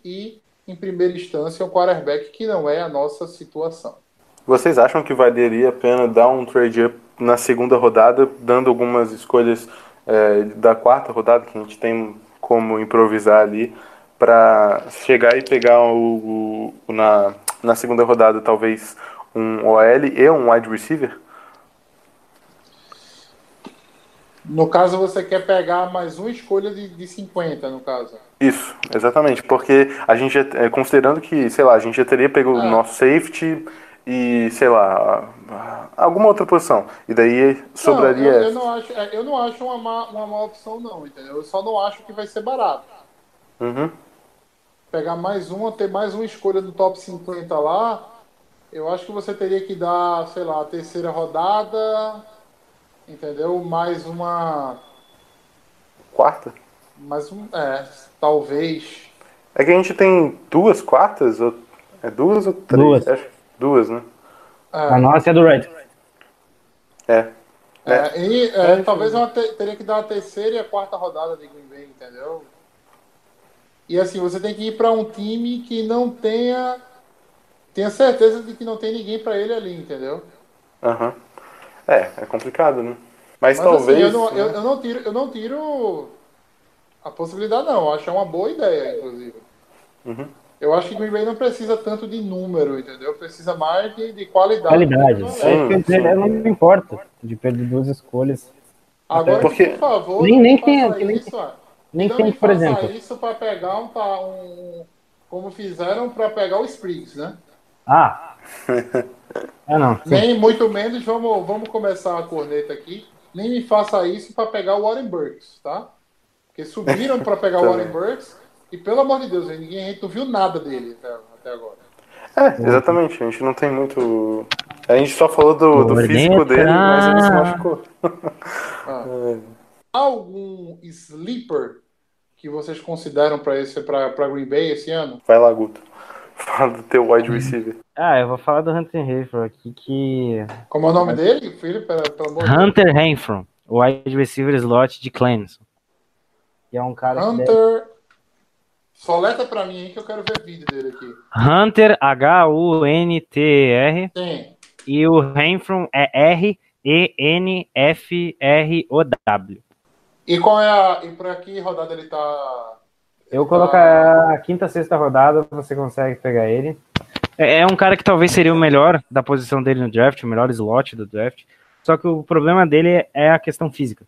S3: e, em primeira instância, o quarterback, que não é a nossa situação.
S5: Vocês acham que valeria a pena dar um trade up na segunda rodada, dando algumas escolhas é, da quarta rodada que a gente tem como improvisar ali, para chegar e pegar o- o- na, na segunda rodada talvez um OL e um wide receiver?
S3: No caso, você quer pegar mais uma escolha de, de 50, no caso.
S5: Isso, exatamente, porque a gente, é, considerando que, sei lá, a gente já teria pego o
S3: Ah.
S5: nosso safety e, sei lá, alguma outra posição, e daí sobraria
S3: não, eu, eu não acho, é, eu não acho uma má, uma má opção, não, entendeu? Eu só não acho que vai ser barato.
S5: Uhum.
S3: Pegar mais uma, ter mais uma escolha do top 50 lá, eu acho que você teria que dar, sei lá, a terceira rodada, entendeu? Mais uma.
S5: Quarta?
S3: Mais um. É, talvez.
S5: É que a gente tem duas quartas, ou, é duas ou três?
S4: Duas.
S5: Acho, duas, né?
S4: A nossa é do Red.
S5: É.
S3: É, e é, talvez eu te- teria que dar a terceira e a quarta rodada de Green Bay, entendeu? E assim, você tem que ir para um time que não tenha. Tenha certeza de que não tem ninguém para ele ali, entendeu?
S5: Aham. É, é complicado, né? Mas,
S3: Mas
S5: talvez.
S3: assim, eu não,
S5: né?
S3: eu, eu não tiro, eu não tiro a possibilidade, não. Eu acho uma boa ideia, inclusive.
S5: Uhum.
S3: Eu acho que Green Bay não precisa tanto de número, entendeu? Precisa mais de, de qualidade.
S4: Qualidade.
S3: Não é.
S5: Sim. Sim.
S4: não me importa de perder duas escolhas.
S3: Agora,
S5: Porque-
S3: por favor,
S4: Nem- nem tem- nem-
S3: isso.
S4: Nem
S3: não
S4: tem, por exemplo.
S3: isso para pegar um, um- como fizeram para pegar o Spriggs, né?
S4: Ah. Ah, [LAUGHS] não. Sim.
S3: Nem muito menos, vamos, vamos começar a corneta aqui. Nem me faça isso para pegar o Warren Burks, tá? Porque subiram para pegar o. [LAUGHS] Warren Burks e pelo amor de Deus, ninguém a gente não viu nada dele até, até agora.
S5: É, exatamente. A gente não tem muito. A gente só falou do, do físico dele, mas ele se machucou. [LAUGHS]
S3: Ah.
S5: É.
S3: Há algum sleeper que vocês consideram para esse para Green Bay esse ano?
S5: Vai lá, Guto. Fala do teu wide receiver.
S4: Ah, eu vou falar do Hunter Renfro aqui, que...
S3: Como é o nome dele, filho? Pelo, pelo amor.
S4: Hunter Renfro, o wide receiver slot de Clemson. Que é um cara que deve-
S3: Hunter. Soleta pra mim aí que eu quero ver vídeo dele aqui.
S4: Hunter, H-U-N-T-R,
S3: Tem.
S4: e o Renfro é R-E-N-F-R-O-W.
S3: E qual é a. E pra que rodada ele tá.
S4: Eu colocar a quinta, sexta rodada, você consegue pegar ele. É, é um cara que talvez seria o melhor da posição dele no draft, o melhor slot do draft. Só que o problema dele é a questão física.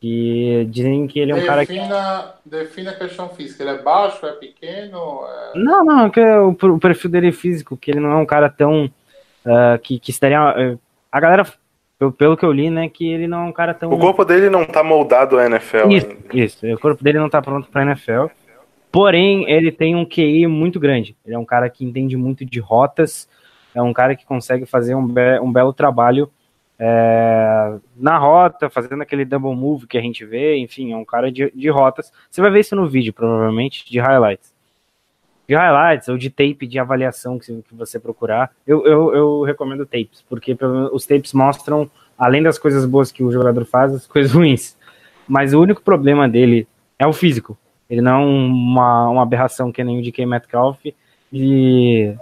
S4: Que dizem que ele é um cara que.
S3: defina, defina a questão física. Ele é baixo, é pequeno. É...
S4: Não, não, é que o, o perfil dele é físico, que ele não é um cara tão. ah, que, que estaria. ah, a galera, pelo, pelo que eu li, né, que ele não é um cara tão.
S5: O corpo dele não tá moldado à NFL
S4: Isso,
S5: ainda.
S4: isso. O corpo dele não tá pronto pra NFL. Porém, ele tem um QI muito grande. Ele é um cara que entende muito de rotas. É um cara que consegue fazer um, be- um belo trabalho é, na rota, fazendo aquele double move que a gente vê. Enfim, é um cara de, de rotas. Você vai ver isso no vídeo, provavelmente, de highlights. De highlights ou de tape de avaliação que, que você procurar. Eu, eu, eu recomendo tapes, porque os tapes mostram, além das coisas boas que o jogador faz, as coisas [LAUGHS] ruins. Mas o único problema dele é o físico. Ele não é uma, uma aberração que nem o DK Metcalf. E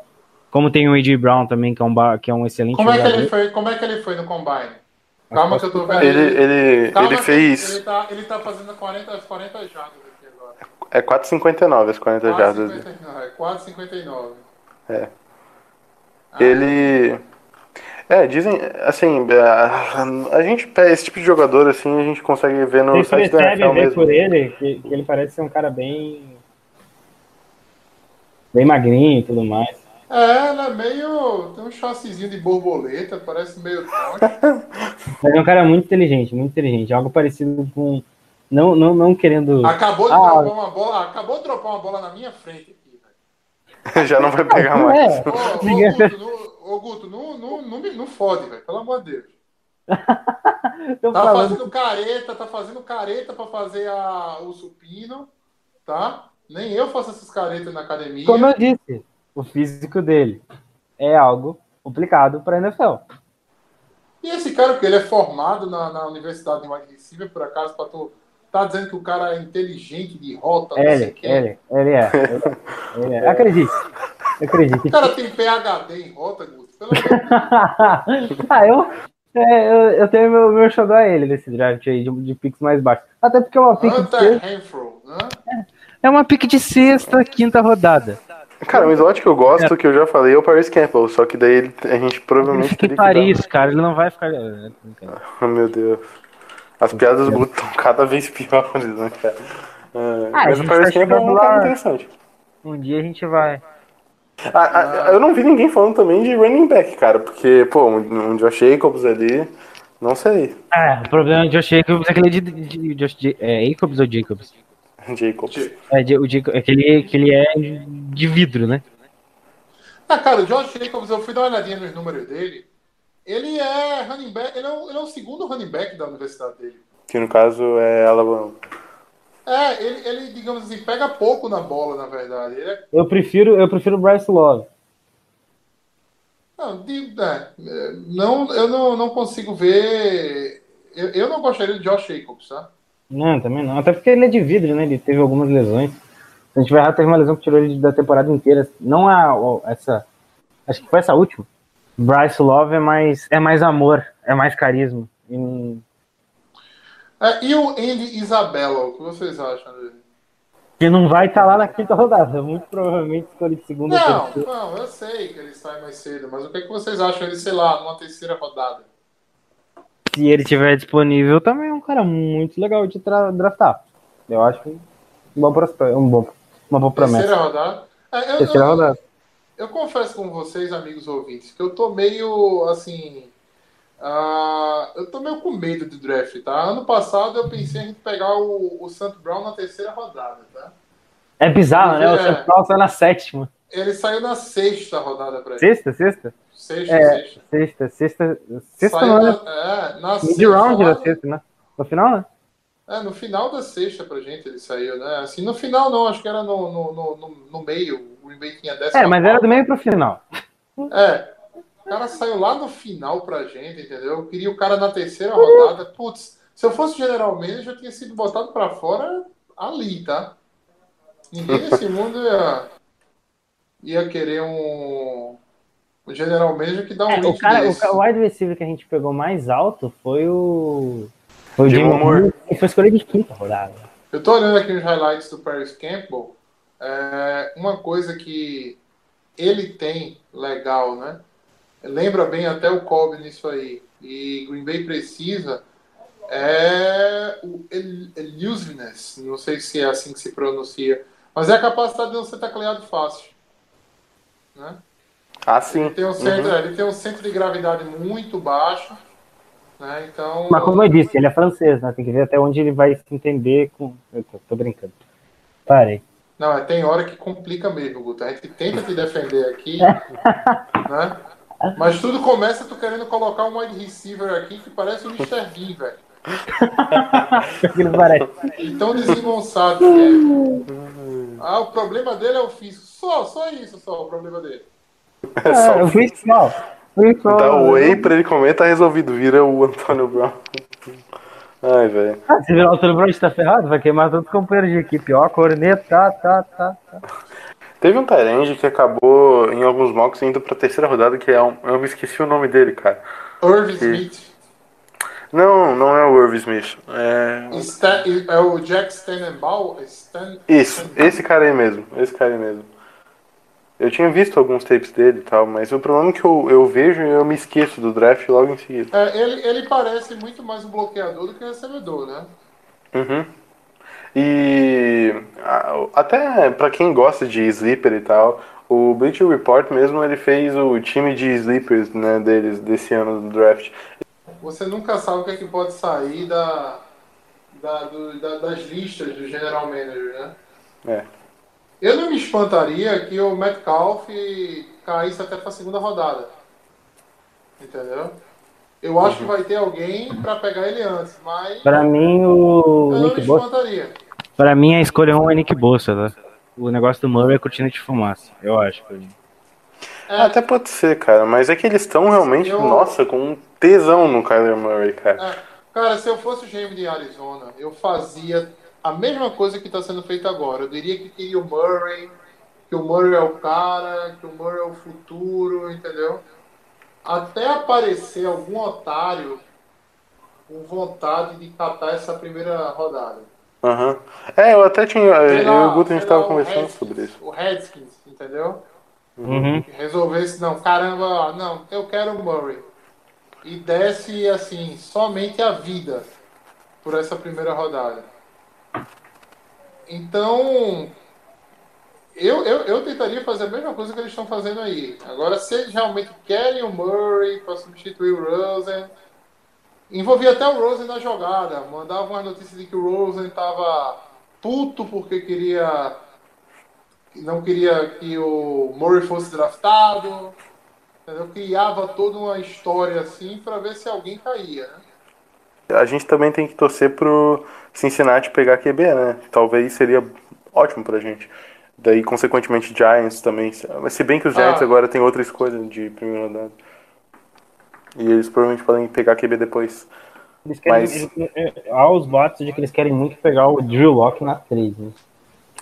S4: como tem o A.J. Brown também, que é um, que é um excelente
S3: Como, é que
S4: jogador.
S3: ele foi, como é que ele foi no combine? Calma que eu tô vendo.
S5: Ele, ele,
S3: Calma
S5: ele fez.
S3: Ele tá, ele tá fazendo 40, 40 jardas aqui agora.
S5: É 4,59 as 40 jardas. dele.
S3: 4,59. É 4,59.
S5: É. Ele. É, dizem, assim, a, a gente pega esse tipo de jogador assim, a gente consegue ver no
S4: Você
S5: site da NFL
S4: ver
S5: mesmo.
S4: por ele que, que ele parece ser um cara bem. bem magrinho e tudo mais.
S3: É, ela é meio. Tem um chassizinho de borboleta, parece meio. [LAUGHS]
S4: Mas é um cara muito inteligente, muito inteligente. Algo parecido com. Não, não, não querendo.
S3: Acabou de
S4: Ah.
S3: dropar uma bola. Acabou de dropar uma bola na minha frente aqui, velho. [LAUGHS]
S5: Já não vai pegar
S4: Não
S5: mais.
S4: é.
S3: Ô, ô,
S4: Ninguém-
S3: Guto, não, ô, Guto, não, não, não, me, não fode, velho. Pelo amor de Deus. [LAUGHS] Tá
S4: falando.
S3: fazendo careta, tá fazendo careta pra fazer a, o supino, tá? Nem eu faço essas caretas na academia.
S4: Como eu disse, o físico dele é algo complicado para NFL.
S3: E esse cara, porque ele é formado na, na Universidade de Receiver, por acaso, pra tu tá dizendo que o cara é inteligente de rota, não sei
S4: Ele, ele, ele é. Ele, ele é. Acredite. [LAUGHS] Acredite.
S3: O cara tem PHD em rota, Guto. De [LAUGHS]
S4: ah, eu, é, eu, eu tenho meu, meu xodó a ele nesse draft aí, de, de picks mais baixos. Até porque é uma pick de
S3: Hunter
S4: sexta,
S3: Renfro, né?
S4: é uma pick de sexta, quinta rodada.
S5: Cara, o slot que eu gosto, que eu já falei, é o Paris Campbell, só que daí a gente
S4: Ele
S5: provavelmente
S4: fica em
S5: teria que dar-
S4: Paris, cara, ele não vai ficar. é,
S5: Oh, meu Deus. As piadas do Guto estão cada vez piores, né, cara? É,
S4: Ah,
S5: mas o
S4: gente
S5: Paris
S4: tá
S5: Campbell é um cara
S4: lá.
S5: interessante.
S4: Um dia a gente vai.
S5: Ah, ah, eu não vi ninguém falando também de running back, cara, porque, pô, um, um Josh Jacobs ali, não sei.
S4: É, o problema de Josh Jacobs é aquele de, de, de Josh Ja- é Jacobs ou Jacobs?
S5: Jacobs.
S4: É, de- o Jacob, é que ele, que ele é de vidro, né?
S3: Ah, cara, o Josh Jacobs, eu fui dar uma olhadinha nos números dele. Ele é running back, ele é, o, ele é o segundo running back da universidade dele.
S5: Que no caso é Alabama.
S3: É, ele, ele, digamos assim, pega pouco na bola, na verdade. É,
S4: Eu prefiro, eu prefiro o Bryce Love.
S3: não, de- é, é, não, eu não, não consigo ver. Eu, eu não gostaria de Josh Jacobs, tá?
S4: Não, também não. Até porque ele é de vidro, né? Ele teve algumas lesões. Se a gente vai errar, teve uma lesão que tirou ele da temporada inteira. Não a, o- essa. Acho que foi essa última. Bryce Love é mais, é mais amor, é mais carisma. E-
S3: É, e o Andy Isabella, o que vocês acham dele?
S4: Que não vai estar lá na quinta rodada. Muito provavelmente escolhido segunda ou
S3: Não,
S4: terceira.
S3: não, eu sei que ele sai mais cedo, mas o que, é que vocês acham dele, sei lá, numa terceira rodada?
S4: Se ele tiver disponível, também é um cara muito legal de draftar. Eu acho um bom prospecto, um bom, uma boa promessa.
S3: Terceira rodada? É, eu,
S4: Terceira
S3: eu-
S4: rodada.
S3: Eu confesso com vocês, amigos ouvintes, que eu tô meio assim. Ah, eu tô meio com medo do draft, tá? Ano passado eu pensei em a gente pegar o, o Santo Brown na terceira rodada, tá?
S4: É bizarro, né? O
S3: É.
S4: Central sai na sétima.
S3: Ele saiu na sexta rodada pra ele.
S4: Sexta, sexta?
S3: Sexta,
S4: É,
S3: sexta.
S4: sexta, sexta. Sexta
S3: Saiu
S4: não,
S3: na,
S4: né?
S3: é, na sexta
S4: round da sexta, né? No final, né?
S3: É, no final da sexta pra gente ele saiu, né? Assim, no final não, acho que era no, no, no, no- meio. O Green Bay tinha décima
S4: É, mas era do meio pro final.
S3: É. O cara saiu lá no final pra gente, entendeu? Eu queria o cara na terceira rodada. Putz, se eu fosse general manager, eu tinha sido botado pra fora ali, tá? Ninguém nesse [LAUGHS] mundo ia, ia querer um, um general manager que dá um
S4: É, o
S3: link
S4: cara, o,
S3: desse.
S4: o wide receiver que a gente pegou mais alto foi o. Foi o
S5: Jimmy Moore.
S4: Moore, que foi escolhido de quinta rodada.
S3: Eu tô olhando aqui os highlights do Paris Campbell. É, uma coisa que ele tem legal, né? Lembra bem até o Kobe nisso aí. E Green Bay precisa é o el- elusiveness. Não sei se é assim que se pronuncia. Mas é a capacidade de não ser tacleado fácil. Né?
S5: Ah, sim.
S3: Ele, tem um centro, ele tem um centro de gravidade muito baixo. Né? Então,
S4: Mas como eu disse, ele é francês, né? Tem que ver até onde ele vai se entender com. Eu tô, tô brincando. Parei.
S3: Não, é, tem hora que complica mesmo, Guto. A gente tenta te defender aqui, [LAUGHS] né? Mas tudo começa tu querendo colocar um wide receiver aqui que parece o Mr. Bean, velho. [LAUGHS]
S4: Aquilo parece.
S3: E tão desengonçado que é. Ah, o problema dele é o físico. Só, só isso, só o problema dele.
S5: É só
S4: fui mal. Fui mal.
S5: Dá o whey pra ele comer, tá resolvido. Vira o Antônio Brown. Ai, velho.
S4: Ah, se virar o Tony Brown, tá ferrado, vai queimar todos os companheiros de equipe. Ó, a corneta, tá, tá, tá.
S5: Teve um Tyrande que acabou em alguns mocks indo pra terceira rodada, que é um. Eu me esqueci o nome dele, cara.
S3: Irv Smith.
S5: Não, não é o Irv Smith. É.
S3: Stan- é o Jack Stanenbaum. Stan,
S5: Isso, esse cara aí mesmo. Esse cara aí mesmo. Eu tinha visto alguns tapes dele e tal, mas o problema é que eu, eu vejo e eu me esqueço do draft logo em seguida.
S3: É, ele, ele parece muito mais um bloqueador do que um recebedor, né?
S5: Uhum. E até pra quem gosta de sleeper e tal, o Bleacher Report mesmo ele fez o time de sleepers né, deles desse ano do draft.
S3: Você nunca sabe o que, é que pode sair da, da- do- da- das listas do General Manager, né?
S5: É.
S3: Eu não me espantaria que o Metcalf caísse até para a segunda rodada. Entendeu? Eu acho que vai ter alguém para pegar ele antes, mas
S4: Pra mim, o
S3: eu não
S4: Nick
S3: me
S4: Bossa. Pra mim, a escolha 1 é Nick Bossa, tá? O negócio do Murray é cortina de fumaça, eu acho. pra mim.
S3: É,
S5: Até pode ser, cara, mas é que eles estão realmente,
S3: Eu-
S5: nossa, com um tesão no Kyler Murray, cara.
S3: É, cara, se eu fosse o GM de Arizona, eu fazia a mesma coisa que está sendo feita agora. Eu diria que queria o Murray, que o Murray é o cara, que o Murray é o futuro, entendeu? Até aparecer algum otário com vontade de catar essa primeira rodada.
S5: Aham. É, eu até tinha.
S3: Sei
S5: eu e o Guto a gente tava conversando
S3: Redskins,
S5: sobre isso.
S3: O Redskins, entendeu?
S4: Uhum.
S3: Que resolvesse, não, caramba, não, eu quero o Murray. E desce, assim, somente a vida por essa primeira rodada. Então, eu, eu, eu tentaria fazer a mesma coisa que eles estão fazendo aí. Agora, se eles realmente querem o Murray para substituir o Rosen, envolvia até o Rosen na jogada. Mandava uma notícia de que o Rosen estava puto porque queria não queria que o Murray fosse draftado. Entendeu? Criava toda uma história assim para ver se alguém caía. Né?
S5: A gente também tem que torcer pro Cincinnati pegar QB, né? Talvez seria ótimo pra gente. Daí, consequentemente, Giants também. Mas se bem que os Giants
S3: Ah.
S5: agora tem outra escolha de primeira rodada. E eles provavelmente podem pegar QB depois.
S4: Eles querem,
S5: Mas-
S4: eles- é, há os boatos de que eles querem muito pegar o Drew Lock na 3, né?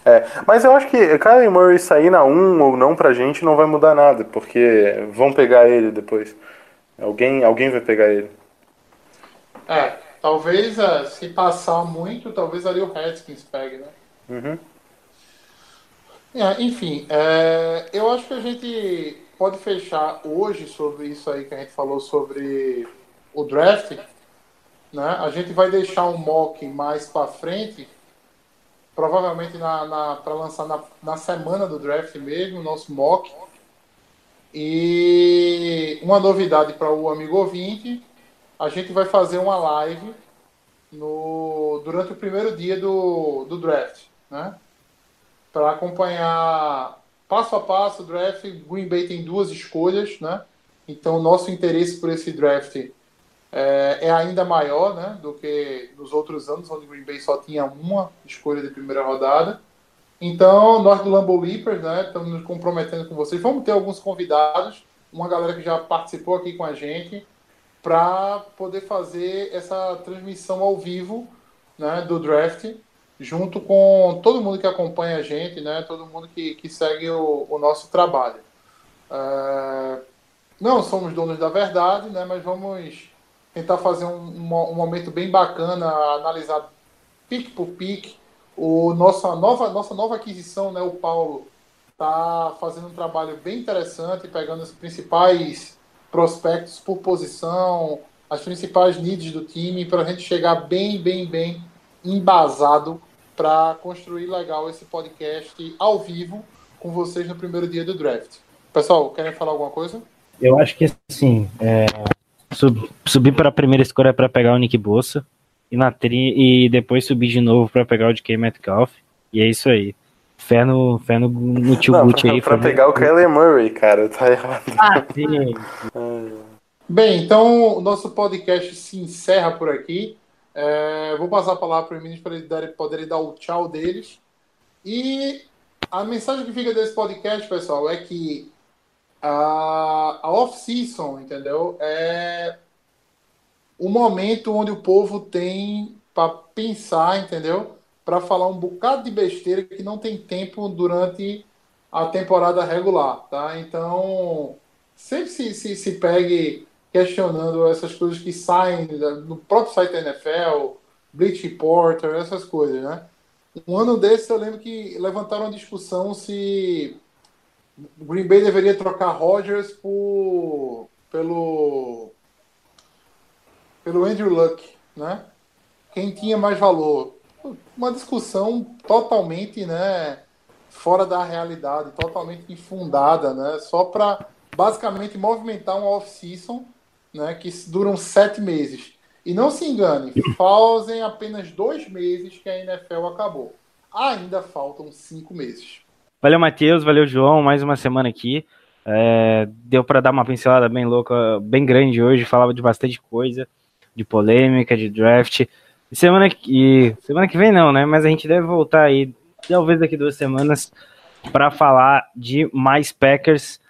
S5: É, mas eu acho que Kyler Murray sair na 1 ou não pra gente não vai mudar nada, porque vão pegar ele depois. Alguém, alguém vai pegar ele.
S3: É, talvez é, se passar muito, talvez ali o Redskins pegue, né?
S5: Uhum.
S3: É, enfim, é, eu acho que a gente pode fechar hoje sobre isso aí que a gente falou sobre o draft. Né? A gente vai deixar um mock mais para frente, provavelmente na, na, para lançar na, na semana do draft mesmo, nosso mock. E uma novidade para o amigo ouvinte, a gente vai fazer uma live no, durante o primeiro dia do, do draft. Né? para acompanhar passo a passo draft. Green Bay tem duas escolhas, né? Então, nosso interesse por esse draft é, é ainda maior, né? Do que nos outros anos, onde Green Bay só tinha uma escolha de primeira rodada. Então, nós do Lambeau Leapers, né? Estamos nos comprometendo com vocês. Vamos ter alguns convidados, uma galera que já participou aqui com a gente, para poder fazer essa transmissão ao vivo, né? Do draft junto com todo mundo que acompanha a gente, né? Todo mundo que, que segue o, o nosso trabalho. É, não somos donos da verdade, né? Mas vamos tentar fazer um, um, um momento bem bacana, analisar pique por pique. O nossa nova nossa nova aquisição, né? O Paulo está fazendo um trabalho bem interessante, pegando os principais prospectos por posição, as principais needs do time, para a gente chegar bem, bem, bem embasado para construir legal esse podcast ao vivo com vocês no primeiro dia do draft. Pessoal, querem falar alguma coisa?
S4: Eu acho que assim, é, sub- subir para a primeira escolha para pegar o Nick Bossa e, na tri, e depois subir de novo para pegar o DK Metcalf. E é isso aí. Fé no, fé no, no tio
S5: Não,
S4: Gucci
S5: pra,
S4: aí.
S5: pra
S4: foi-
S5: pegar o Kyler Murray, cara, tá errado.
S4: Ah, sim. [LAUGHS]
S3: Bem, então o nosso podcast se encerra por aqui. É, vou passar a palavra para os meninos para eles darem- poderem dar o tchau deles. E a mensagem que fica desse podcast, pessoal, é que a, a off-season, entendeu? É o momento onde o povo tem para pensar, entendeu? Para falar um bocado de besteira que não tem tempo durante a temporada regular, tá? Então, sempre se, se, se pegue questionando essas coisas que saem no próprio site da NFL, Bleach Reporter, essas coisas, né? Um ano desse eu lembro que levantaram a discussão se Green Bay deveria trocar Rodgers por, pelo pelo Andrew Luck, né? Quem tinha mais valor? Uma discussão totalmente, né, fora da realidade, totalmente infundada, né? Só para basicamente movimentar uma off-season, né, que duram sete meses. E não se engane, fazem apenas dois meses que a NFL acabou. Ainda faltam cinco meses.
S4: Valeu, Matheus. Valeu, João. Mais uma semana aqui. É, deu para dar uma pincelada bem louca, bem grande hoje. Falava de bastante coisa, de polêmica, de draft. E semana que, semana que vem não, né? Mas a gente deve voltar aí, talvez daqui duas semanas, para falar de mais Packers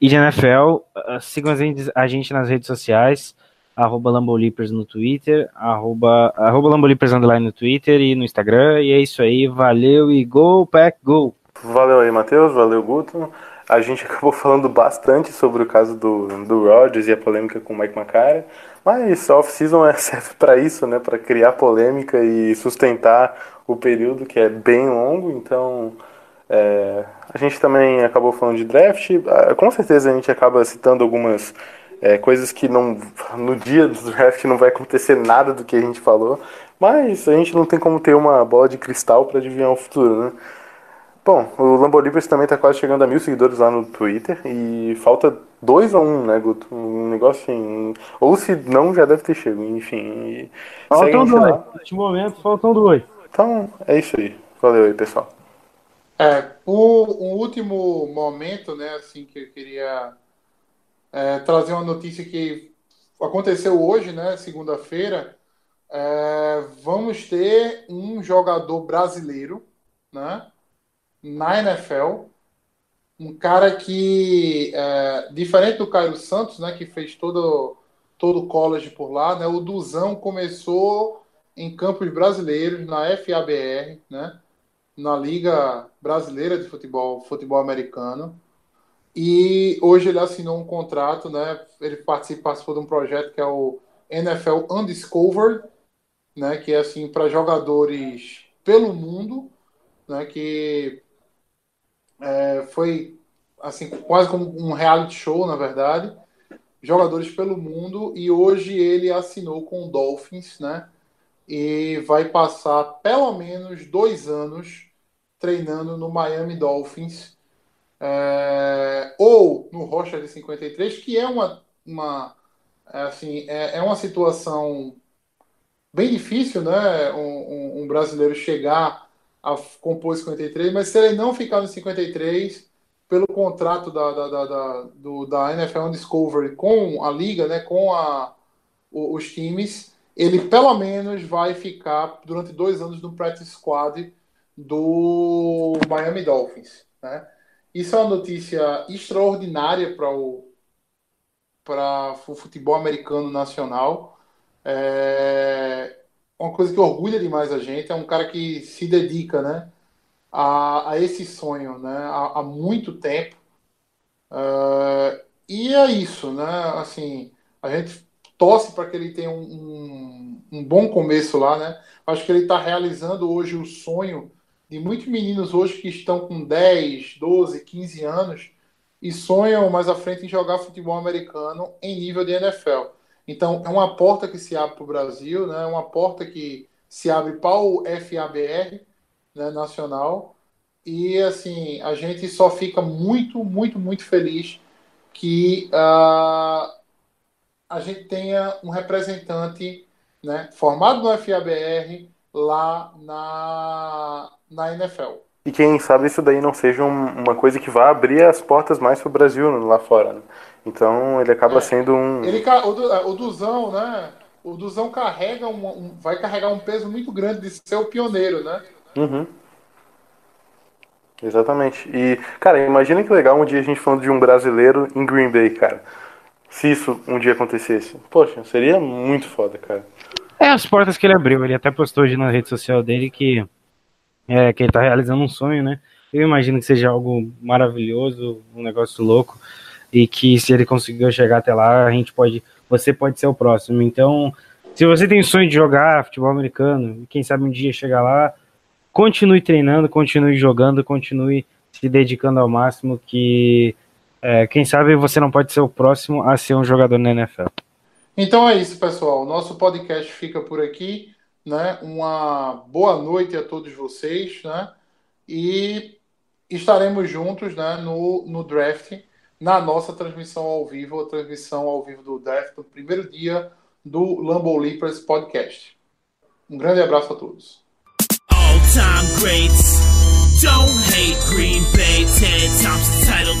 S4: e de NFL. Uh, sigam a gente, nas redes sociais. arroba Lambolipers no Twitter, arroba, arroba Lambolipers no Twitter e no Instagram. E é isso aí, valeu e go, pack, go!
S5: Valeu aí, Matheus, valeu, Guto. A gente [LAUGHS] acabou falando bastante sobre o caso do, do Rodgers e a polêmica com o Mike McCarthy, mas a off-season é [LAUGHS] serve para isso, né? Para criar polêmica e sustentar o período que é bem longo, então é, a gente também acabou falando de draft. Ah, Com certeza a gente acaba citando algumas é, coisas que não no dia do draft não vai acontecer nada do que a gente falou, mas a gente não tem como ter uma bola de cristal para adivinhar o futuro, né? Bom, o Lambolivers também tá quase chegando a mil seguidores lá no Twitter e falta dois ou um, né, Guto? Um negócio assim. Ou se não, já deve ter chego, enfim. a
S4: Faltam dois. Neste momento, faltam dois.
S5: Então, é isso aí. Valeu aí, pessoal.
S3: É, o, um último momento, né, assim, que eu queria é, trazer uma notícia que aconteceu hoje, né, segunda-feira. É, vamos ter um jogador brasileiro, né, na NFL, um cara que, é, diferente do Caio Santos, né, que fez todo todo o college por lá, né, o Duzão começou em campos brasileiros na FABR, né, na Liga Brasileira de Futebol, Futebol Americano. E hoje ele assinou um contrato, né? Ele participa, participou de um projeto que é o NFL Undiscovered, né? Que é assim para jogadores pelo mundo, né? Que é, foi assim quase como um reality show, na verdade, jogadores pelo mundo. E hoje ele assinou com o Dolphins, né? E vai passar pelo menos dois anos treinando no Miami Dolphins é, ou no Rocha de 53, que é uma, uma é, assim, é, é uma situação bem difícil, né? Um, um- um brasileiro chegar a compor 53, mas se ele não ficar no 53, pelo contrato da, da, da, da, do, da NFL Discovery com a liga, né? Com a, os times, ele pelo menos vai ficar durante dois anos no practice squad do Miami Dolphins, né? Isso é uma notícia extraordinária para o para futebol americano nacional. É uma coisa que orgulha demais a gente. É um cara que se dedica, né, a, a esse sonho, né, há, há muito tempo. É, e é isso, né? Assim, a gente torce para que ele tenha um, um, um bom começo lá, né? Acho que ele está realizando hoje o sonho de muitos meninos hoje que estão com 10, 12, 15 anos e sonham mais à frente em jogar futebol americano em nível de NFL. Então, é uma porta que se abre para o Brasil, né? é uma porta que se abre para o FABR né, nacional. E, assim, a gente só fica muito, muito, muito feliz que ah, a gente tenha um representante né, formado no FABR lá na, na NFL.
S5: E quem sabe isso daí não seja um- uma coisa que vá abrir as portas mais pro Brasil lá fora. né? Então ele acaba
S3: É.
S5: sendo um.
S3: Ele, o, Du- o Duzão, né? O Duzão carrega um, um- vai carregar um peso muito grande de ser o pioneiro, né?
S5: Uhum. Exatamente. E, cara, imagina que legal um dia a gente falando de um brasileiro em Green Bay, cara. Se isso um dia acontecesse. Poxa, seria muito foda, cara.
S4: É as portas que ele abriu. Ele até postou hoje na rede social dele que, é, que ele tá realizando um sonho, né? Eu imagino que seja algo maravilhoso, um negócio louco. E que se ele conseguir chegar até lá, a gente pode. Você pode ser o próximo. Então, se você tem sonho de jogar futebol americano, quem sabe um dia chegar lá, continue treinando, continue jogando, continue se dedicando ao máximo. Que é, quem sabe você não pode ser o próximo a ser um jogador na NFL.
S3: Então é isso, pessoal. Nosso podcast fica por aqui, né? Uma boa noite a todos vocês, né? E estaremos juntos, né? No, no draft, na nossa transmissão ao vivo, a transmissão ao vivo do draft, no primeiro dia do Lambo Leapers Podcast. Um grande abraço a todos.
S6: all time greats. Don't hate Green Bay, 10 times the title,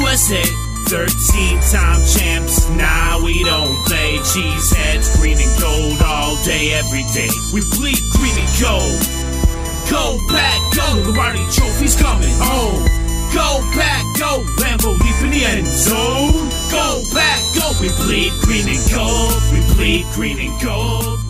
S6: USA. 13 time champs, nah, we don't play. Cheeseheads, green and gold, all day, every day. We bleed green and gold. Go back, go, Lombardi trophies coming home. Go back, go, Lambo leap in the end zone. Go back, go, we bleed green and gold. We bleed green and gold.